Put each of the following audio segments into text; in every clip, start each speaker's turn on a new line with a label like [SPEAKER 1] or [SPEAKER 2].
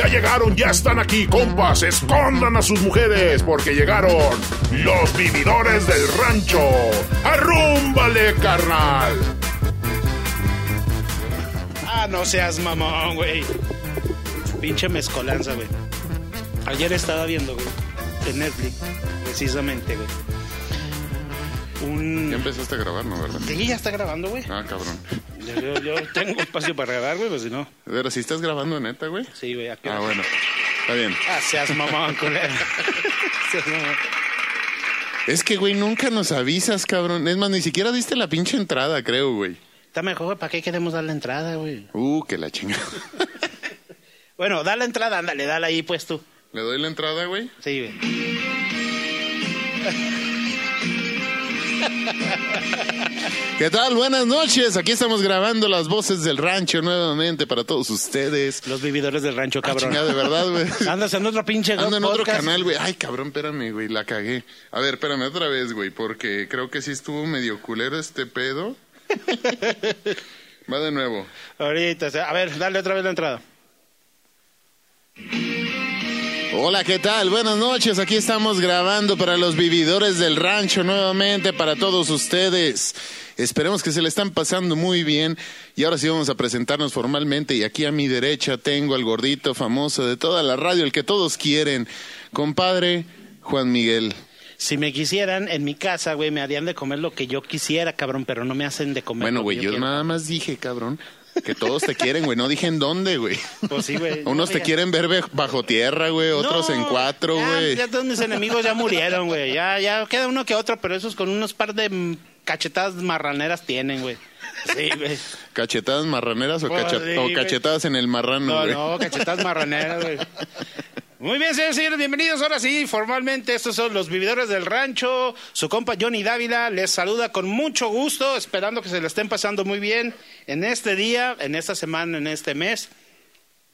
[SPEAKER 1] Ya llegaron, ya están aquí, compas. Escondan a sus mujeres porque llegaron los vividores del rancho. ¡Arrúmbale, carnal!
[SPEAKER 2] Ah, no seas mamón, güey. Pinche mezcolanza, güey. Ayer estaba viendo, güey, en Netflix, precisamente, güey. Un...
[SPEAKER 3] Ya empezaste a grabar, ¿no, verdad?
[SPEAKER 2] Sí, ya está grabando, güey.
[SPEAKER 3] Ah, cabrón.
[SPEAKER 2] Yo, yo- yo tengo espacio para grabar, güey, pues si no.
[SPEAKER 3] Pero si estás grabando neta, güey.
[SPEAKER 2] Sí, güey, aquí.
[SPEAKER 3] Ah, bueno. Está bien.
[SPEAKER 2] Ah, seas mamón, culero. Seas mamón.
[SPEAKER 3] Es que, güey, nunca nos avisas, cabrón. Es más, ni siquiera diste la pinche entrada, creo, güey.
[SPEAKER 2] Está mejor, ¿para qué queremos dar la entrada, güey?
[SPEAKER 3] Uh, que la chingada.
[SPEAKER 2] Bueno, da la entrada, ándale, dale ahí, pues tú.
[SPEAKER 3] ¿Le doy la entrada, güey?
[SPEAKER 2] Sí, güey.
[SPEAKER 3] ¿Qué tal? Buenas noches. Aquí estamos grabando las voces del rancho nuevamente para todos ustedes.
[SPEAKER 2] Los vividores del rancho,
[SPEAKER 3] Ah,
[SPEAKER 2] cabrón.
[SPEAKER 3] chingada, de verdad, güey.
[SPEAKER 2] Andas en otro pinche
[SPEAKER 3] Ando en otro canal, güey. Ay, cabrón, espérame, güey, la cagué. A ver, espérame otra vez, güey, porque creo que sí estuvo medio culero este pedo. Va de nuevo.
[SPEAKER 2] Ahorita, a ver, dale otra vez la entrada.
[SPEAKER 3] Hola, ¿qué tal? Buenas noches. Aquí estamos grabando para los vividores del rancho nuevamente para todos ustedes. Esperemos que se le están pasando muy bien. Y ahora sí vamos a presentarnos formalmente. Y aquí a mi derecha tengo al gordito famoso de toda la radio, el que todos quieren, compadre Juan Miguel.
[SPEAKER 2] Si me quisieran, en mi casa, güey, me harían de comer lo que yo quisiera, cabrón, pero no me hacen de comer
[SPEAKER 3] Bueno, güey, yo
[SPEAKER 2] quiero.
[SPEAKER 3] nada más dije, cabrón, que todos te quieren, güey. No dije en dónde, güey.
[SPEAKER 2] Pues sí, güey.
[SPEAKER 3] Unos
[SPEAKER 2] No
[SPEAKER 3] te quieren ver bajo tierra, güey. Otros
[SPEAKER 2] No,
[SPEAKER 3] en cuatro,
[SPEAKER 2] ya-
[SPEAKER 3] güey.
[SPEAKER 2] Ya, todos mis enemigos ya murieron, güey. Ya, ya queda uno que otro, pero esos con unos par de cachetadas marraneras tienen, güey. Sí, güey.
[SPEAKER 3] ¿Cachetadas marraneras o,
[SPEAKER 2] Pues
[SPEAKER 3] cacha-
[SPEAKER 2] sí,
[SPEAKER 3] o cachetadas en el marrano,
[SPEAKER 2] No,
[SPEAKER 3] güey?
[SPEAKER 2] no, cachetadas marraneras, güey. Muy bien, señores, señores, bienvenidos ahora sí, formalmente, estos son los vividores del rancho, su compa Johnny Dávila les saluda con mucho gusto, esperando que se le estén pasando muy bien en este día, en esta semana, en este mes,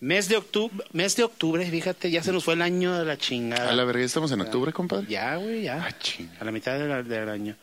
[SPEAKER 2] mes de octubre, mes de octubre, fíjate, ya se nos fue el año de la chingada.
[SPEAKER 3] A la verga, ¿estamos en octubre, compadre?
[SPEAKER 2] Ya, güey, ya.
[SPEAKER 3] Ah.
[SPEAKER 2] A la mitad de la- del año.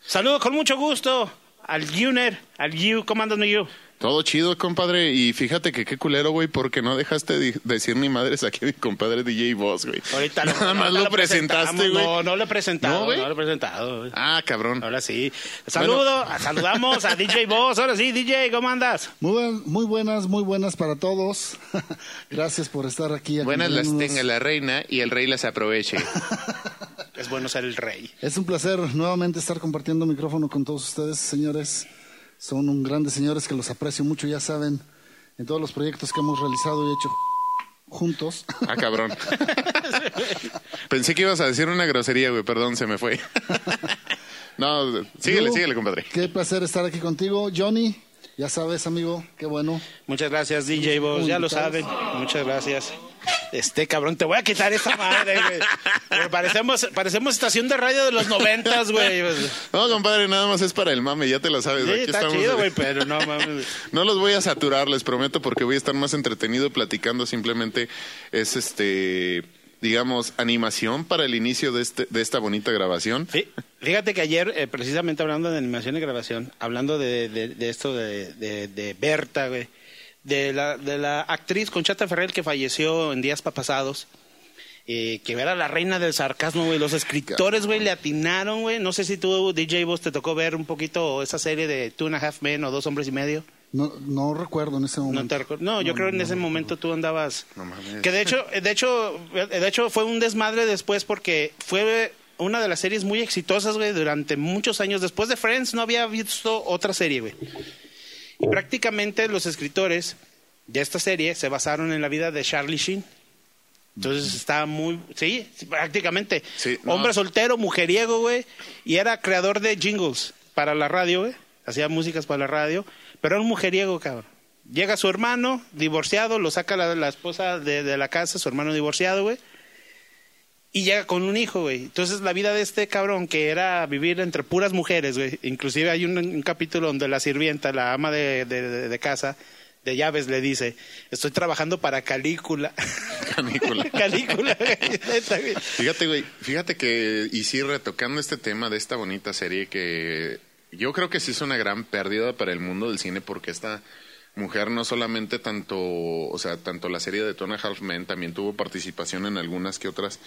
[SPEAKER 2] Saludo con mucho gusto al Guner, al Gu, ¿cómo andas, mi Gu?
[SPEAKER 3] Todo chido, compadre. Y fíjate que qué culero, güey, porque no dejaste de decir ni madres aquí a mi compadre DJ Boss, güey.
[SPEAKER 2] Ahorita
[SPEAKER 3] Nada más
[SPEAKER 2] ahorita
[SPEAKER 3] lo presentaste, güey.
[SPEAKER 2] No, no lo he presentado,
[SPEAKER 3] ¿No,
[SPEAKER 2] no,
[SPEAKER 3] güey?
[SPEAKER 2] lo he presentado. güey.
[SPEAKER 3] Ah, cabrón.
[SPEAKER 2] Ahora sí. Saludo, saludamos a DJ Boss. Ahora sí, DJ, ¿cómo andas?
[SPEAKER 4] Muy, buen- muy buenas, muy buenas para todos. Gracias por estar aquí.
[SPEAKER 3] Buenas las tenga la reina y el rey las aproveche.
[SPEAKER 2] Es bueno ser el rey.
[SPEAKER 4] Es un placer nuevamente estar compartiendo micrófono con todos ustedes, señores. Son un grandes señores que los aprecio mucho, ya saben, en todos los proyectos que hemos realizado y hecho juntos.
[SPEAKER 3] Ah, cabrón. Pensé que ibas a decir una grosería, güey. Perdón, se me fue. No, síguele,
[SPEAKER 4] Lu,
[SPEAKER 3] síguele, compadre.
[SPEAKER 4] Qué placer estar aquí contigo. Johnny, ya sabes, amigo, qué bueno.
[SPEAKER 2] Muchas gracias, DJ Boss. Ya lo saben. Muchas gracias. Este cabrón, te voy a quitar esa madre, güey. Porque Parecemos, parecemos estación de radio de los noventas, güey.
[SPEAKER 3] No, compadre, nada más es para el mame, ya te lo sabes.
[SPEAKER 2] Sí,
[SPEAKER 3] Aquí
[SPEAKER 2] está
[SPEAKER 3] estamos.
[SPEAKER 2] chido, güey, pero no mames.
[SPEAKER 3] No los voy a saturar, les prometo, porque voy a estar más entretenido platicando. Simplemente es este, digamos, animación para el inicio de este, de esta bonita grabación.
[SPEAKER 2] Fí- Fíjate que ayer, eh, precisamente hablando de animación y grabación, hablando de, de- de esto de Berta, güey, de la, de la actriz Conchata Ferrer que falleció en días pa- pasados, eh, que era la reina del sarcasmo, güey. Los escritores, güey, le atinaron, güey. No sé si tú, DJ Vos, te tocó ver un poquito esa serie de Two and a Half Men o Dos Hombres y Medio.
[SPEAKER 4] No, no recuerdo en ese
[SPEAKER 2] No,
[SPEAKER 4] momento.
[SPEAKER 2] te recu- no, yo creo en ese momento tú andabas.
[SPEAKER 3] No mames.
[SPEAKER 2] Que de hecho, de hecho, de hecho fue un desmadre después porque fue una de las series muy exitosas, güey, durante muchos años. Después de Friends no había visto otra serie, güey. Y prácticamente los escritores de esta serie se basaron en la vida de Charlie Sheen. Entonces está muy, sí, sí, prácticamente.
[SPEAKER 3] Sí, no.
[SPEAKER 2] Hombre soltero, mujeriego, güey. Y era creador de jingles para la radio, güey. Hacía músicas para la radio. Pero era un mujeriego, cabrón. Llega su hermano, divorciado, lo saca la, la esposa de, de la casa, su hermano divorciado, güey. Y llega con un hijo, güey. Entonces la vida de este cabrón, que era vivir entre puras mujeres, güey. Inclusive hay un, un capítulo donde la sirvienta, la ama de, de- de- de casa, de llaves, le dice, estoy trabajando para Calícula. Calícula, güey.
[SPEAKER 3] Fíjate, güey, fíjate que, y sí, retocando este tema de esta bonita serie que yo creo que sí es una gran pérdida para el mundo del cine porque esta mujer no solamente tanto, o sea, tanto la serie de Tona Half Men, también tuvo participación en algunas que otras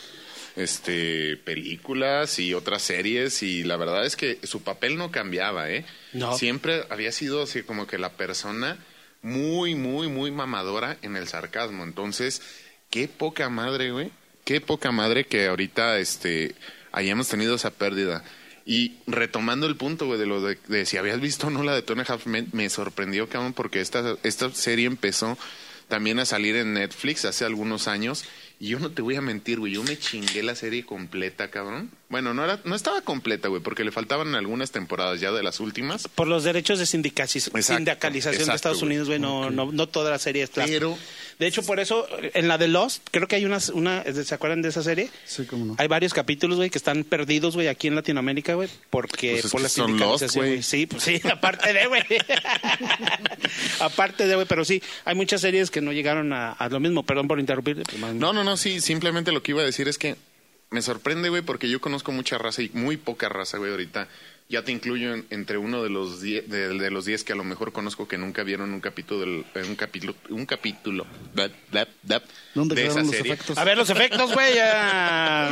[SPEAKER 3] este películas y otras series y la verdad es que su papel no cambiaba, ¿eh?
[SPEAKER 2] No.
[SPEAKER 3] Siempre había sido así como que la persona muy, muy, muy mamadora en el sarcasmo. Entonces, qué poca madre, güey. Qué poca madre que ahorita este hayamos tenido esa pérdida. Y retomando el punto, güey, de lo de, de si habías visto o no la de Tony Half Men, me sorprendió, cabrón, porque esta, esta serie empezó también a salir en Netflix hace algunos años. Yo no te voy a mentir, güey, yo me chingué la serie completa, cabrón. Bueno, no era, no estaba completa, güey, porque le faltaban algunas temporadas ya de las últimas.
[SPEAKER 2] Por los derechos de
[SPEAKER 3] Exacto,
[SPEAKER 2] sindicalización de Estados
[SPEAKER 3] güey.
[SPEAKER 2] Unidos, güey, no, no, no toda la serie es.
[SPEAKER 3] Pero-
[SPEAKER 2] De hecho, por eso, en la de Lost, creo que hay una, una ¿se acuerdan de esa serie?
[SPEAKER 4] Sí, cómo no.
[SPEAKER 2] Hay varios capítulos, güey, que están perdidos, güey, aquí en Latinoamérica, güey, porque
[SPEAKER 3] Pues es
[SPEAKER 2] por la
[SPEAKER 3] son
[SPEAKER 2] sindicalización,
[SPEAKER 3] Lost, güey.
[SPEAKER 2] Sí, pues sí, aparte de, güey. aparte de, güey, pero sí, hay muchas series que no llegaron a, a lo mismo. Perdón por más-
[SPEAKER 3] No, no, no, sí, simplemente lo que iba a decir es que me sorprende, güey, porque yo conozco mucha raza y muy poca raza, güey, ahorita. Ya te incluyo en- entre uno de los die- de, de los diez que a lo mejor conozco que nunca vieron un capítulo del, eh, un capítulo un
[SPEAKER 4] ¿Dónde
[SPEAKER 3] de esa
[SPEAKER 4] los
[SPEAKER 3] serie.
[SPEAKER 4] efectos?
[SPEAKER 2] A ver, los efectos, güey, ya.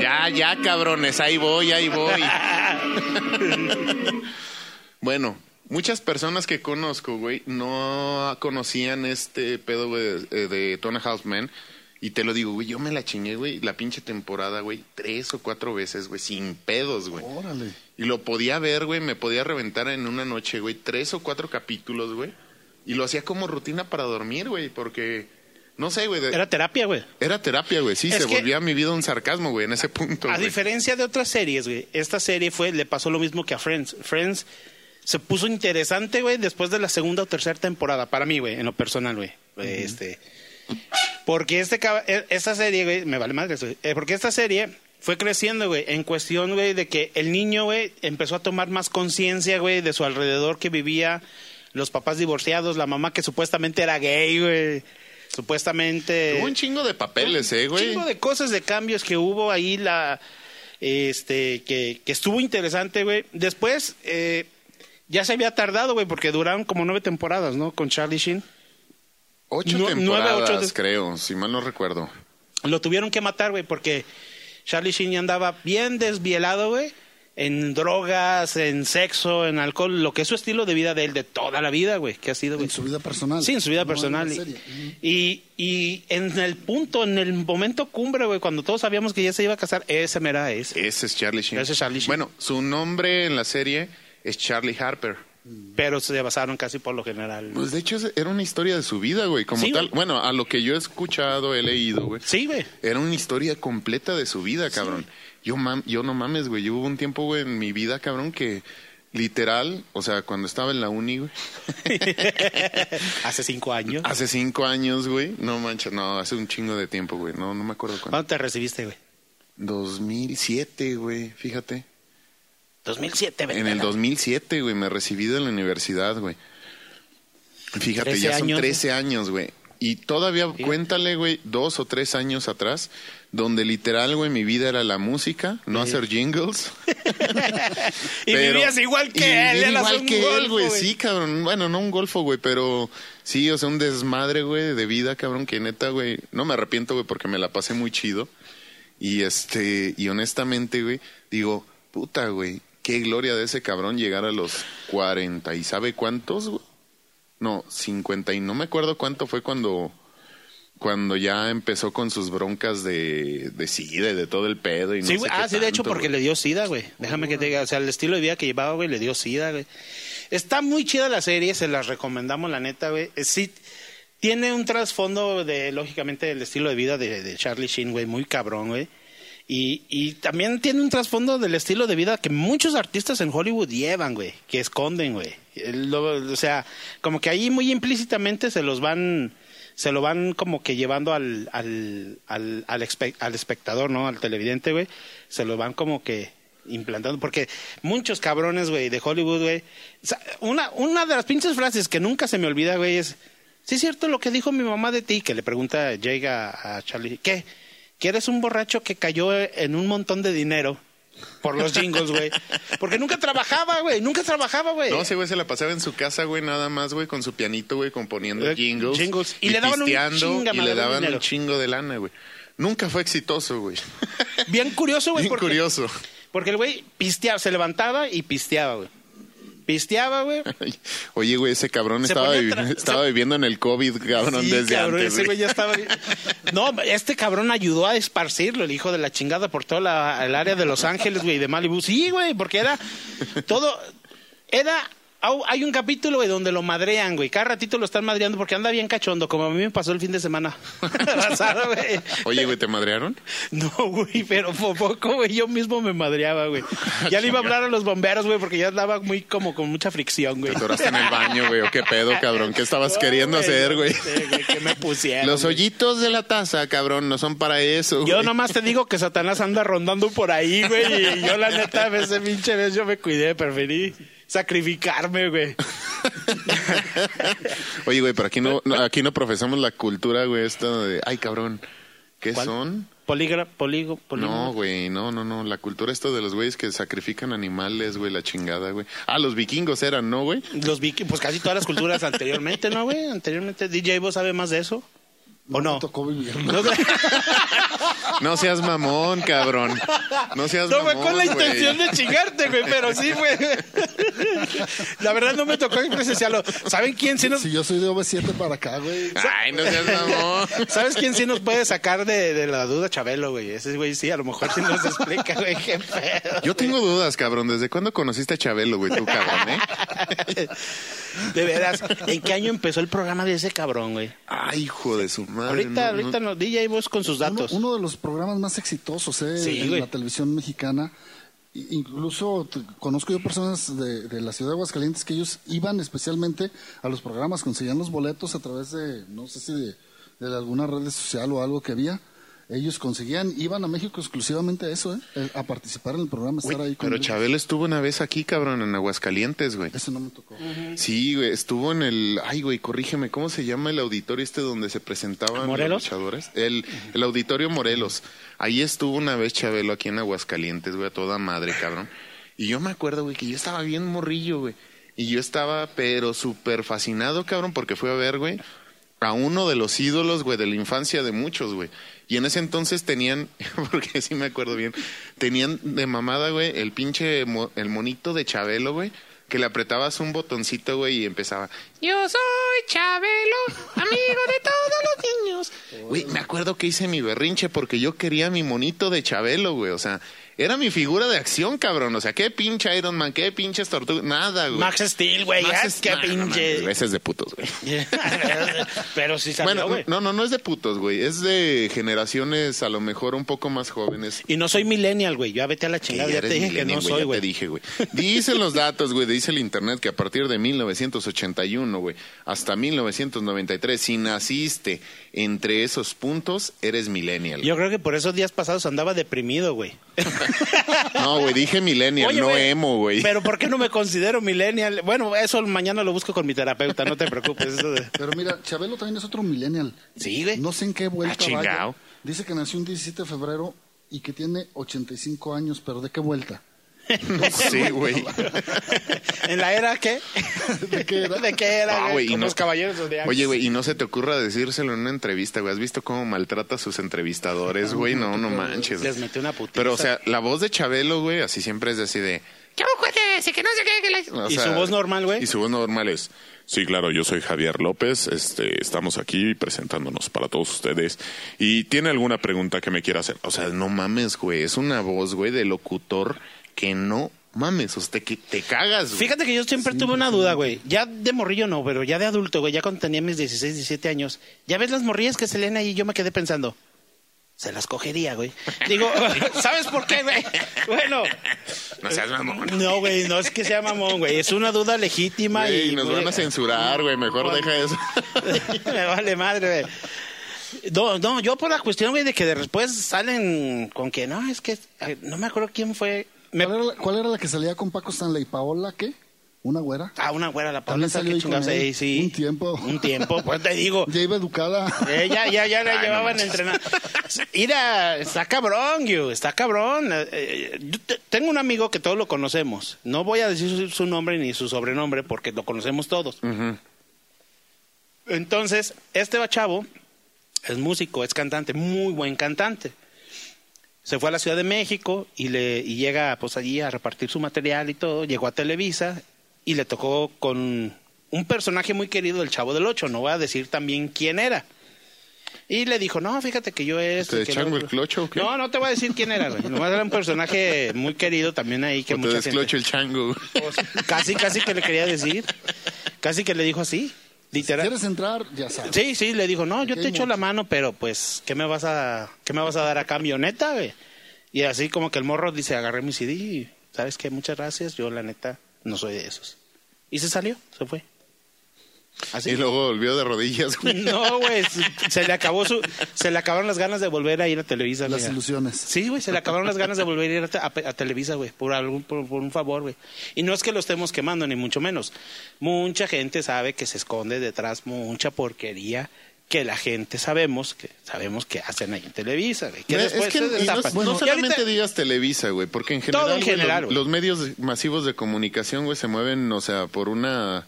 [SPEAKER 3] Ya, ya, cabrones, ahí voy, ahí voy. bueno, muchas personas que conozco, güey, no conocían este pedo, de, de Tony Houseman. Y te lo digo, güey, yo me la chingué, güey, la pinche temporada, güey, tres o cuatro veces, güey, sin pedos, güey.
[SPEAKER 4] Órale.
[SPEAKER 3] Y lo podía ver, güey, me podía reventar en una noche, güey, tres o cuatro capítulos, güey. Y lo hacía como rutina para dormir, güey, porque, no sé, güey, de- era,
[SPEAKER 2] Era terapia, güey.
[SPEAKER 3] terapia, güey, sí,
[SPEAKER 2] Es
[SPEAKER 3] se
[SPEAKER 2] que-
[SPEAKER 3] volvía mi vida un sarcasmo, güey, en ese punto.
[SPEAKER 2] A
[SPEAKER 3] güey.
[SPEAKER 2] diferencia de otras series, güey, esta serie fue, le pasó lo mismo que a Friends. Friends se puso interesante, güey, después de la segunda o tercera temporada, para mí, güey, en lo personal, güey. Este. Porque este, e- esta serie, güey, me vale madre, güey. Eh, porque esta serie fue creciendo, güey, en cuestión, güey, de que el niño, güey, empezó a tomar más conciencia, güey, de su alrededor que vivía, los papás divorciados, la mamá que supuestamente era gay, güey. Supuestamente.
[SPEAKER 3] Hubo un chingo de papeles, eh,
[SPEAKER 2] Un
[SPEAKER 3] güey.
[SPEAKER 2] chingo de cosas, de cambios que hubo ahí, la, este, que, que estuvo interesante, güey. Después, eh, ya se había tardado, güey, porque duraron como nueve temporadas, ¿no? Con Charlie Sheen.
[SPEAKER 3] Ocho
[SPEAKER 2] nueve,
[SPEAKER 3] temporadas,
[SPEAKER 2] ocho de-
[SPEAKER 3] creo, si mal no recuerdo.
[SPEAKER 2] Lo tuvieron que matar, güey, porque Charlie Sheen ya andaba bien desvielado, güey. En drogas, en sexo, en alcohol, lo que es su estilo de vida de él, de toda la vida, güey, que ha sido, güey.
[SPEAKER 4] En su vida personal.
[SPEAKER 2] Sí, en su vida
[SPEAKER 4] no
[SPEAKER 2] personal. y, y en el punto, en el momento cumbre, güey, cuando todos sabíamos que ya se iba a casar, ese mera es.
[SPEAKER 3] Ese es Charlie Sheen.
[SPEAKER 2] Ese es Charlie Sheen.
[SPEAKER 3] Bueno, su nombre en la serie es Charlie Harper.
[SPEAKER 2] Pero se basaron casi por lo general.
[SPEAKER 3] Pues de hecho era una historia de su vida, güey, como
[SPEAKER 2] Sí,
[SPEAKER 3] tal.
[SPEAKER 2] güey.
[SPEAKER 3] Bueno, a lo que yo he escuchado, he leído, güey.
[SPEAKER 2] Sí, güey.
[SPEAKER 3] Era una historia completa de su vida, cabrón. Yo, mam- yo no mames, güey. Yo hubo un tiempo, güey, en mi vida, cabrón, que literal, o sea, cuando estaba en la uni, güey,
[SPEAKER 2] Hace cinco años.
[SPEAKER 3] hace cinco años, güey, no manches, no, hace un chingo de tiempo, güey, no, no me acuerdo cuándo.
[SPEAKER 2] ¿Cuándo te recibiste, güey?
[SPEAKER 3] 2007, güey, fíjate.
[SPEAKER 2] 2007, güey.
[SPEAKER 3] En el 2007, güey, me recibí de la universidad, güey. Fíjate,
[SPEAKER 2] 13
[SPEAKER 3] ya son
[SPEAKER 2] años,
[SPEAKER 3] 13 años, güey. Y todavía, cuéntale, güey, dos o tres años atrás, donde literal, güey, mi vida era la música, no hacer jingles.
[SPEAKER 2] Y
[SPEAKER 3] Pero-
[SPEAKER 2] vivías igual que él. eras
[SPEAKER 3] igual que él, güey. Sí, cabrón. Bueno, no un golfo, güey, pero sí, o sea, un desmadre, güey, de vida, cabrón, que neta, güey, no me arrepiento, güey, porque me la pasé muy chido. Y este, y honestamente, güey, digo, puta, güey, qué gloria de ese cabrón llegar a los 40 y sabe cuántos, güey. No, 50 y no me acuerdo cuánto fue cuando cuando ya empezó con sus broncas de, de SIDA y de todo el pedo y no
[SPEAKER 2] Sí, güey. Ah, sí, de hecho, porque le dio sida, güey. Déjame que te diga. O sea, el estilo de vida que llevaba, güey, le dio sida, güey. Está muy chida la serie, se las recomendamos, la neta, güey. Eh, Sí, tiene un trasfondo de, lógicamente, el estilo de vida de, de Charlie Sheen, güey, muy cabrón, güey. Y, también tiene un trasfondo del estilo de vida que muchos artistas en Hollywood llevan, güey, que esconden, güey. O sea, como que ahí muy implícitamente se los van, se lo van como que llevando al, al, al, al, al espectador, ¿no? Al televidente, güey. Se lo van como que implantando, porque muchos cabrones, güey, de Hollywood, güey. una, una de las pinches frases que nunca se me olvida, güey, es, sí es cierto lo que dijo mi mamá de ti, que le pregunta Jake a, a Charlie, ¿qué? Que eres un borracho que cayó en un montón de dinero por los jingles, güey. Porque nunca trabajaba, güey. Nunca trabajaba, güey.
[SPEAKER 3] No, ese güey se la pasaba en su casa, güey, nada más, güey, con su pianito, güey, componiendo
[SPEAKER 2] Eh,
[SPEAKER 3] jingles.
[SPEAKER 2] jingles. Y le daban un chinga
[SPEAKER 3] Y le daban un chingo de lana, güey. Nunca fue exitoso, güey.
[SPEAKER 2] Bien curioso, güey.
[SPEAKER 3] Bien
[SPEAKER 2] porque-
[SPEAKER 3] curioso.
[SPEAKER 2] Porque el güey pisteaba, se levantaba y pisteaba, güey. Pisteaba, güey.
[SPEAKER 3] Oye, güey, ese cabrón
[SPEAKER 2] Se
[SPEAKER 3] estaba, vivi- estaba
[SPEAKER 2] se-
[SPEAKER 3] viviendo en el COVID, cabrón,
[SPEAKER 2] Sí,
[SPEAKER 3] desde
[SPEAKER 2] cabrón,
[SPEAKER 3] antes,
[SPEAKER 2] ese
[SPEAKER 3] güey.
[SPEAKER 2] güey ya estaba. No, este cabrón ayudó a esparcirlo, el hijo de la chingada, por toda la, el área de Los Ángeles, güey, de Malibu. Sí, güey, porque era todo. Era. Hay un capítulo, güey, donde lo madrean, güey. Cada ratito lo están madreando porque anda bien cachondo, como a mí me pasó el fin de semana. Pasado, güey.
[SPEAKER 3] Oye, güey, ¿te madrearon?
[SPEAKER 2] No, güey, pero por poco, güey, yo mismo me madreaba, güey. Ya le iba a hablar a los bomberos, güey, porque ya andaba muy como con mucha fricción, güey.
[SPEAKER 3] Te atoraste en el baño, güey, o qué pedo, cabrón. ¿Qué estabas
[SPEAKER 2] No,
[SPEAKER 3] queriendo hacer, güey?
[SPEAKER 2] no sé, güey, que me pusieron.
[SPEAKER 3] Los hoyitos de la taza, cabrón, no son para eso.
[SPEAKER 2] Yo nomás te digo que Satanás anda rondando por ahí, güey. Y yo, la neta, ese pinche vez yo me cuidé, preferí sacrificarme, güey.
[SPEAKER 3] Oye, güey, pero aquí no, no- aquí no profesamos la cultura, güey, esta de, ay, cabrón, ¿qué
[SPEAKER 2] ¿Cuál?
[SPEAKER 3] son?
[SPEAKER 2] Polígra, polígo, polígono.
[SPEAKER 3] No, güey, no, no, no, la cultura esta de los güeyes que sacrifican animales, güey, la chingada, güey. Ah, los vikingos eran, ¿no, güey?
[SPEAKER 2] Los vikingos, pues casi todas las culturas anteriormente, ¿no, güey? Anteriormente. DJ, ¿vos sabe más de eso? ¿O no?
[SPEAKER 4] Me tocó vivir.
[SPEAKER 2] No,
[SPEAKER 3] No seas mamón, cabrón. No seas
[SPEAKER 2] no fue
[SPEAKER 3] mamón,
[SPEAKER 2] con la intención de chingarte, güey, pero sí, güey. La verdad no me tocó presenciarlo. ¿Saben quién sí nos...
[SPEAKER 4] Si yo soy de OV7 para acá, güey.
[SPEAKER 3] Ay, no seas mamón.
[SPEAKER 2] ¿Sabes quién sí nos puede sacar de, de la duda? Chabelo, güey. Ese güey sí, a lo mejor sí nos explica, güey, qué pedo.
[SPEAKER 3] Yo tengo dudas, cabrón. ¿Desde cuándo conociste a Chabelo, güey, tú, cabrón, eh?
[SPEAKER 2] De veras, ¿en qué año empezó el programa de ese cabrón, güey?
[SPEAKER 3] Ay, hijo de su madre.
[SPEAKER 2] Ahorita,
[SPEAKER 3] no, no-
[SPEAKER 2] ahorita no, DJ vos con sus datos.
[SPEAKER 4] uno de los programas más exitosos eh,
[SPEAKER 2] Sí,
[SPEAKER 4] en
[SPEAKER 2] güey.
[SPEAKER 4] la televisión mexicana. I- Incluso conozco yo personas de, de la ciudad de Aguascalientes que ellos iban especialmente a los programas, conseguían los boletos a través de, no sé si de, de alguna red social o algo que había. Ellos conseguían, iban a México exclusivamente a eso, eh, eh, a participar en el programa, estar ahí con
[SPEAKER 3] pero
[SPEAKER 4] ellos.
[SPEAKER 3] Chabelo estuvo una vez aquí, cabrón, en Aguascalientes, güey.
[SPEAKER 4] Eso no me tocó.
[SPEAKER 3] Sí, güey, estuvo en el... Ay, güey, corrígeme, ¿cómo se llama el auditorio este donde se presentaban
[SPEAKER 2] ¿Morelos?
[SPEAKER 3] los luchadores? El, el auditorio Morelos. Ahí estuvo una vez Chabelo aquí en Aguascalientes, güey, a toda madre, cabrón. Y yo me acuerdo, güey, que yo estaba bien morrillo, güey. Y yo estaba, pero súper fascinado, cabrón, porque fui a ver, güey, a uno de los ídolos, güey, de la infancia de muchos, güey. Y en ese entonces tenían, porque sí me acuerdo bien, tenían de mamada, güey, el pinche, mo- el monito de Chabelo, güey, que le apretabas un botoncito, güey, y empezaba, yo soy Chabelo, amigo de todos los niños. Güey, me acuerdo que hice mi berrinche porque yo quería mi monito de Chabelo, güey, o sea, era mi figura de acción, cabrón, o sea, qué pinche Iron Man, qué pinches tortugas, nada, güey.
[SPEAKER 2] Max Steel, güey.
[SPEAKER 3] Max es-
[SPEAKER 2] Qué
[SPEAKER 3] no, no, no,
[SPEAKER 2] pinche.
[SPEAKER 3] ese es de putos, güey.
[SPEAKER 2] Pero sí salió,
[SPEAKER 3] Bueno,
[SPEAKER 2] güey.
[SPEAKER 3] no, no, no es de putos, güey. Es de generaciones a lo mejor un poco más jóvenes.
[SPEAKER 2] Y no soy millennial, güey. Ya vete a la chingada.
[SPEAKER 3] ya
[SPEAKER 2] Ya te dije que no
[SPEAKER 3] güey,
[SPEAKER 2] soy,
[SPEAKER 3] ya
[SPEAKER 2] güey.
[SPEAKER 3] te dije, güey. Dicen los datos, güey, dice el internet que a partir de 1981, güey, hasta 1993, si naciste entre esos puntos, eres millennial.
[SPEAKER 2] Yo creo que por esos días pasados andaba deprimido, güey.
[SPEAKER 3] No, güey, dije millennial,
[SPEAKER 2] Oye,
[SPEAKER 3] no emo, güey.
[SPEAKER 2] Pero ¿por qué no me considero millennial? Bueno, eso mañana lo busco con mi terapeuta, no te preocupes. Eso de...
[SPEAKER 4] Pero mira, Chabelo también es otro millennial.
[SPEAKER 2] Sí, güey.
[SPEAKER 4] No sé en qué vuelta
[SPEAKER 3] Ah,
[SPEAKER 4] vaya. Dice que nació un 17 de febrero y que tiene 85 años, pero ¿de qué vuelta?
[SPEAKER 3] Sí, güey.
[SPEAKER 2] ¿En la era qué?
[SPEAKER 4] ¿De qué era?
[SPEAKER 2] ¿De qué era,
[SPEAKER 3] Ah,
[SPEAKER 2] güey?
[SPEAKER 3] y no-
[SPEAKER 2] los caballeros
[SPEAKER 3] Oye, güey, y no se te ocurra decírselo en una entrevista, güey. ¿Has visto cómo maltrata a sus entrevistadores, güey? No, no manches.
[SPEAKER 2] Les metió una putiza.
[SPEAKER 3] Pero, o sea, la voz de Chabelo, güey, así siempre es así de... ¿Qué cuates? Y que no sé qué. que la-". O
[SPEAKER 2] ¿Y su voz normal, güey?
[SPEAKER 3] Y su voz normal es...
[SPEAKER 1] Sí, claro, yo soy Javier López, este, estamos aquí presentándonos para todos ustedes. ¿Y tiene alguna pregunta que me quiera hacer?
[SPEAKER 3] O sea, no mames, güey. Es una voz, güey, de locutor que no mames. Usted que te cagas, güey.
[SPEAKER 2] Fíjate que yo siempre tuve una duda, güey. Ya de morrillo no, pero ya de adulto, güey. Ya cuando tenía mis 16, 17 años. Ya ves las morrillas que se leen ahí. Yo me quedé pensando. Se las cogería, güey. Digo, ¿sabes por qué, güey? Bueno.
[SPEAKER 3] No seas mamón.
[SPEAKER 2] No, güey, no es que sea mamón, güey. Es una duda legítima
[SPEAKER 3] Güey,
[SPEAKER 2] y...
[SPEAKER 3] nos van a censurar, güey. Mejor deja eso.
[SPEAKER 2] Me vale madre, güey. No, no, yo por la cuestión, güey, de que después salen con que no, es que no me acuerdo quién fue. Me-
[SPEAKER 4] ¿Cuál, era la, cuál era la que salía con Paco Stanley? ¿Paola qué? una güera.
[SPEAKER 2] Ah, una güera, la Pauleta,
[SPEAKER 4] salió ahí con él.
[SPEAKER 2] Sí, sí.
[SPEAKER 4] Un tiempo.
[SPEAKER 2] Un tiempo, pues te digo.
[SPEAKER 4] Ya iba educada.
[SPEAKER 2] Eh, ya, ya, ya la llevaban entrenando. Mira, está cabrón, yo, está cabrón. Eh, eh, yo te- tengo un amigo que todos lo conocemos. No voy a decir su, su nombre ni su sobrenombre porque lo conocemos todos. Entonces, este chavo es músico, es cantante, muy buen cantante. Se fue a la Ciudad de México y, le, y llega pues allí a repartir su material y todo. Llegó a Televisa y le tocó con un personaje muy querido del Chavo del Ocho. No voy a decir también quién era. Y le dijo, no, fíjate que yo es...
[SPEAKER 3] ¿Te chango el clocho o qué?
[SPEAKER 2] No, no te voy a decir quién era, güey. Nomás era un personaje muy querido también ahí que
[SPEAKER 3] O te
[SPEAKER 2] mucha gente...
[SPEAKER 3] desclocho el chango.
[SPEAKER 2] Pues, casi, casi que le quería decir. Casi que le dijo así. Literal.
[SPEAKER 4] ¿Quieres entrar? Ya sabes.
[SPEAKER 2] Sí, sí, le dijo, no, yo te echo la mano, pero pues, ¿qué me vas a, qué me vas a dar a cambio, neta, güey? Y así como que el morro dice, agarré mi CD y, ¿sabes qué? Muchas gracias, yo la neta no soy de esos. Y se salió, se fue. Así.
[SPEAKER 3] Y luego volvió de rodillas, güey.
[SPEAKER 2] No, güey, se- le acabó su, se le acabaron las ganas de volver a ir a Televisa.
[SPEAKER 4] Las
[SPEAKER 2] mira.
[SPEAKER 4] ilusiones.
[SPEAKER 2] Sí, güey, se le acabaron las ganas de volver a ir a, Televisa, güey, por algún por, por un favor, güey. Y no es que lo estemos quemando ni mucho menos. Mucha gente sabe que se esconde detrás mucha porquería que la gente sabemos que sabemos que hacen ahí en Televisa, güey. Que
[SPEAKER 3] Es
[SPEAKER 2] después
[SPEAKER 3] que
[SPEAKER 2] se
[SPEAKER 3] y no, no
[SPEAKER 2] ahorita-
[SPEAKER 3] solamente digas Televisa, güey, porque en
[SPEAKER 2] Todo
[SPEAKER 3] general,
[SPEAKER 2] en
[SPEAKER 3] güey,
[SPEAKER 2] general,
[SPEAKER 3] los,
[SPEAKER 2] güey.
[SPEAKER 3] los medios masivos de comunicación, güey, se mueven, o sea, por una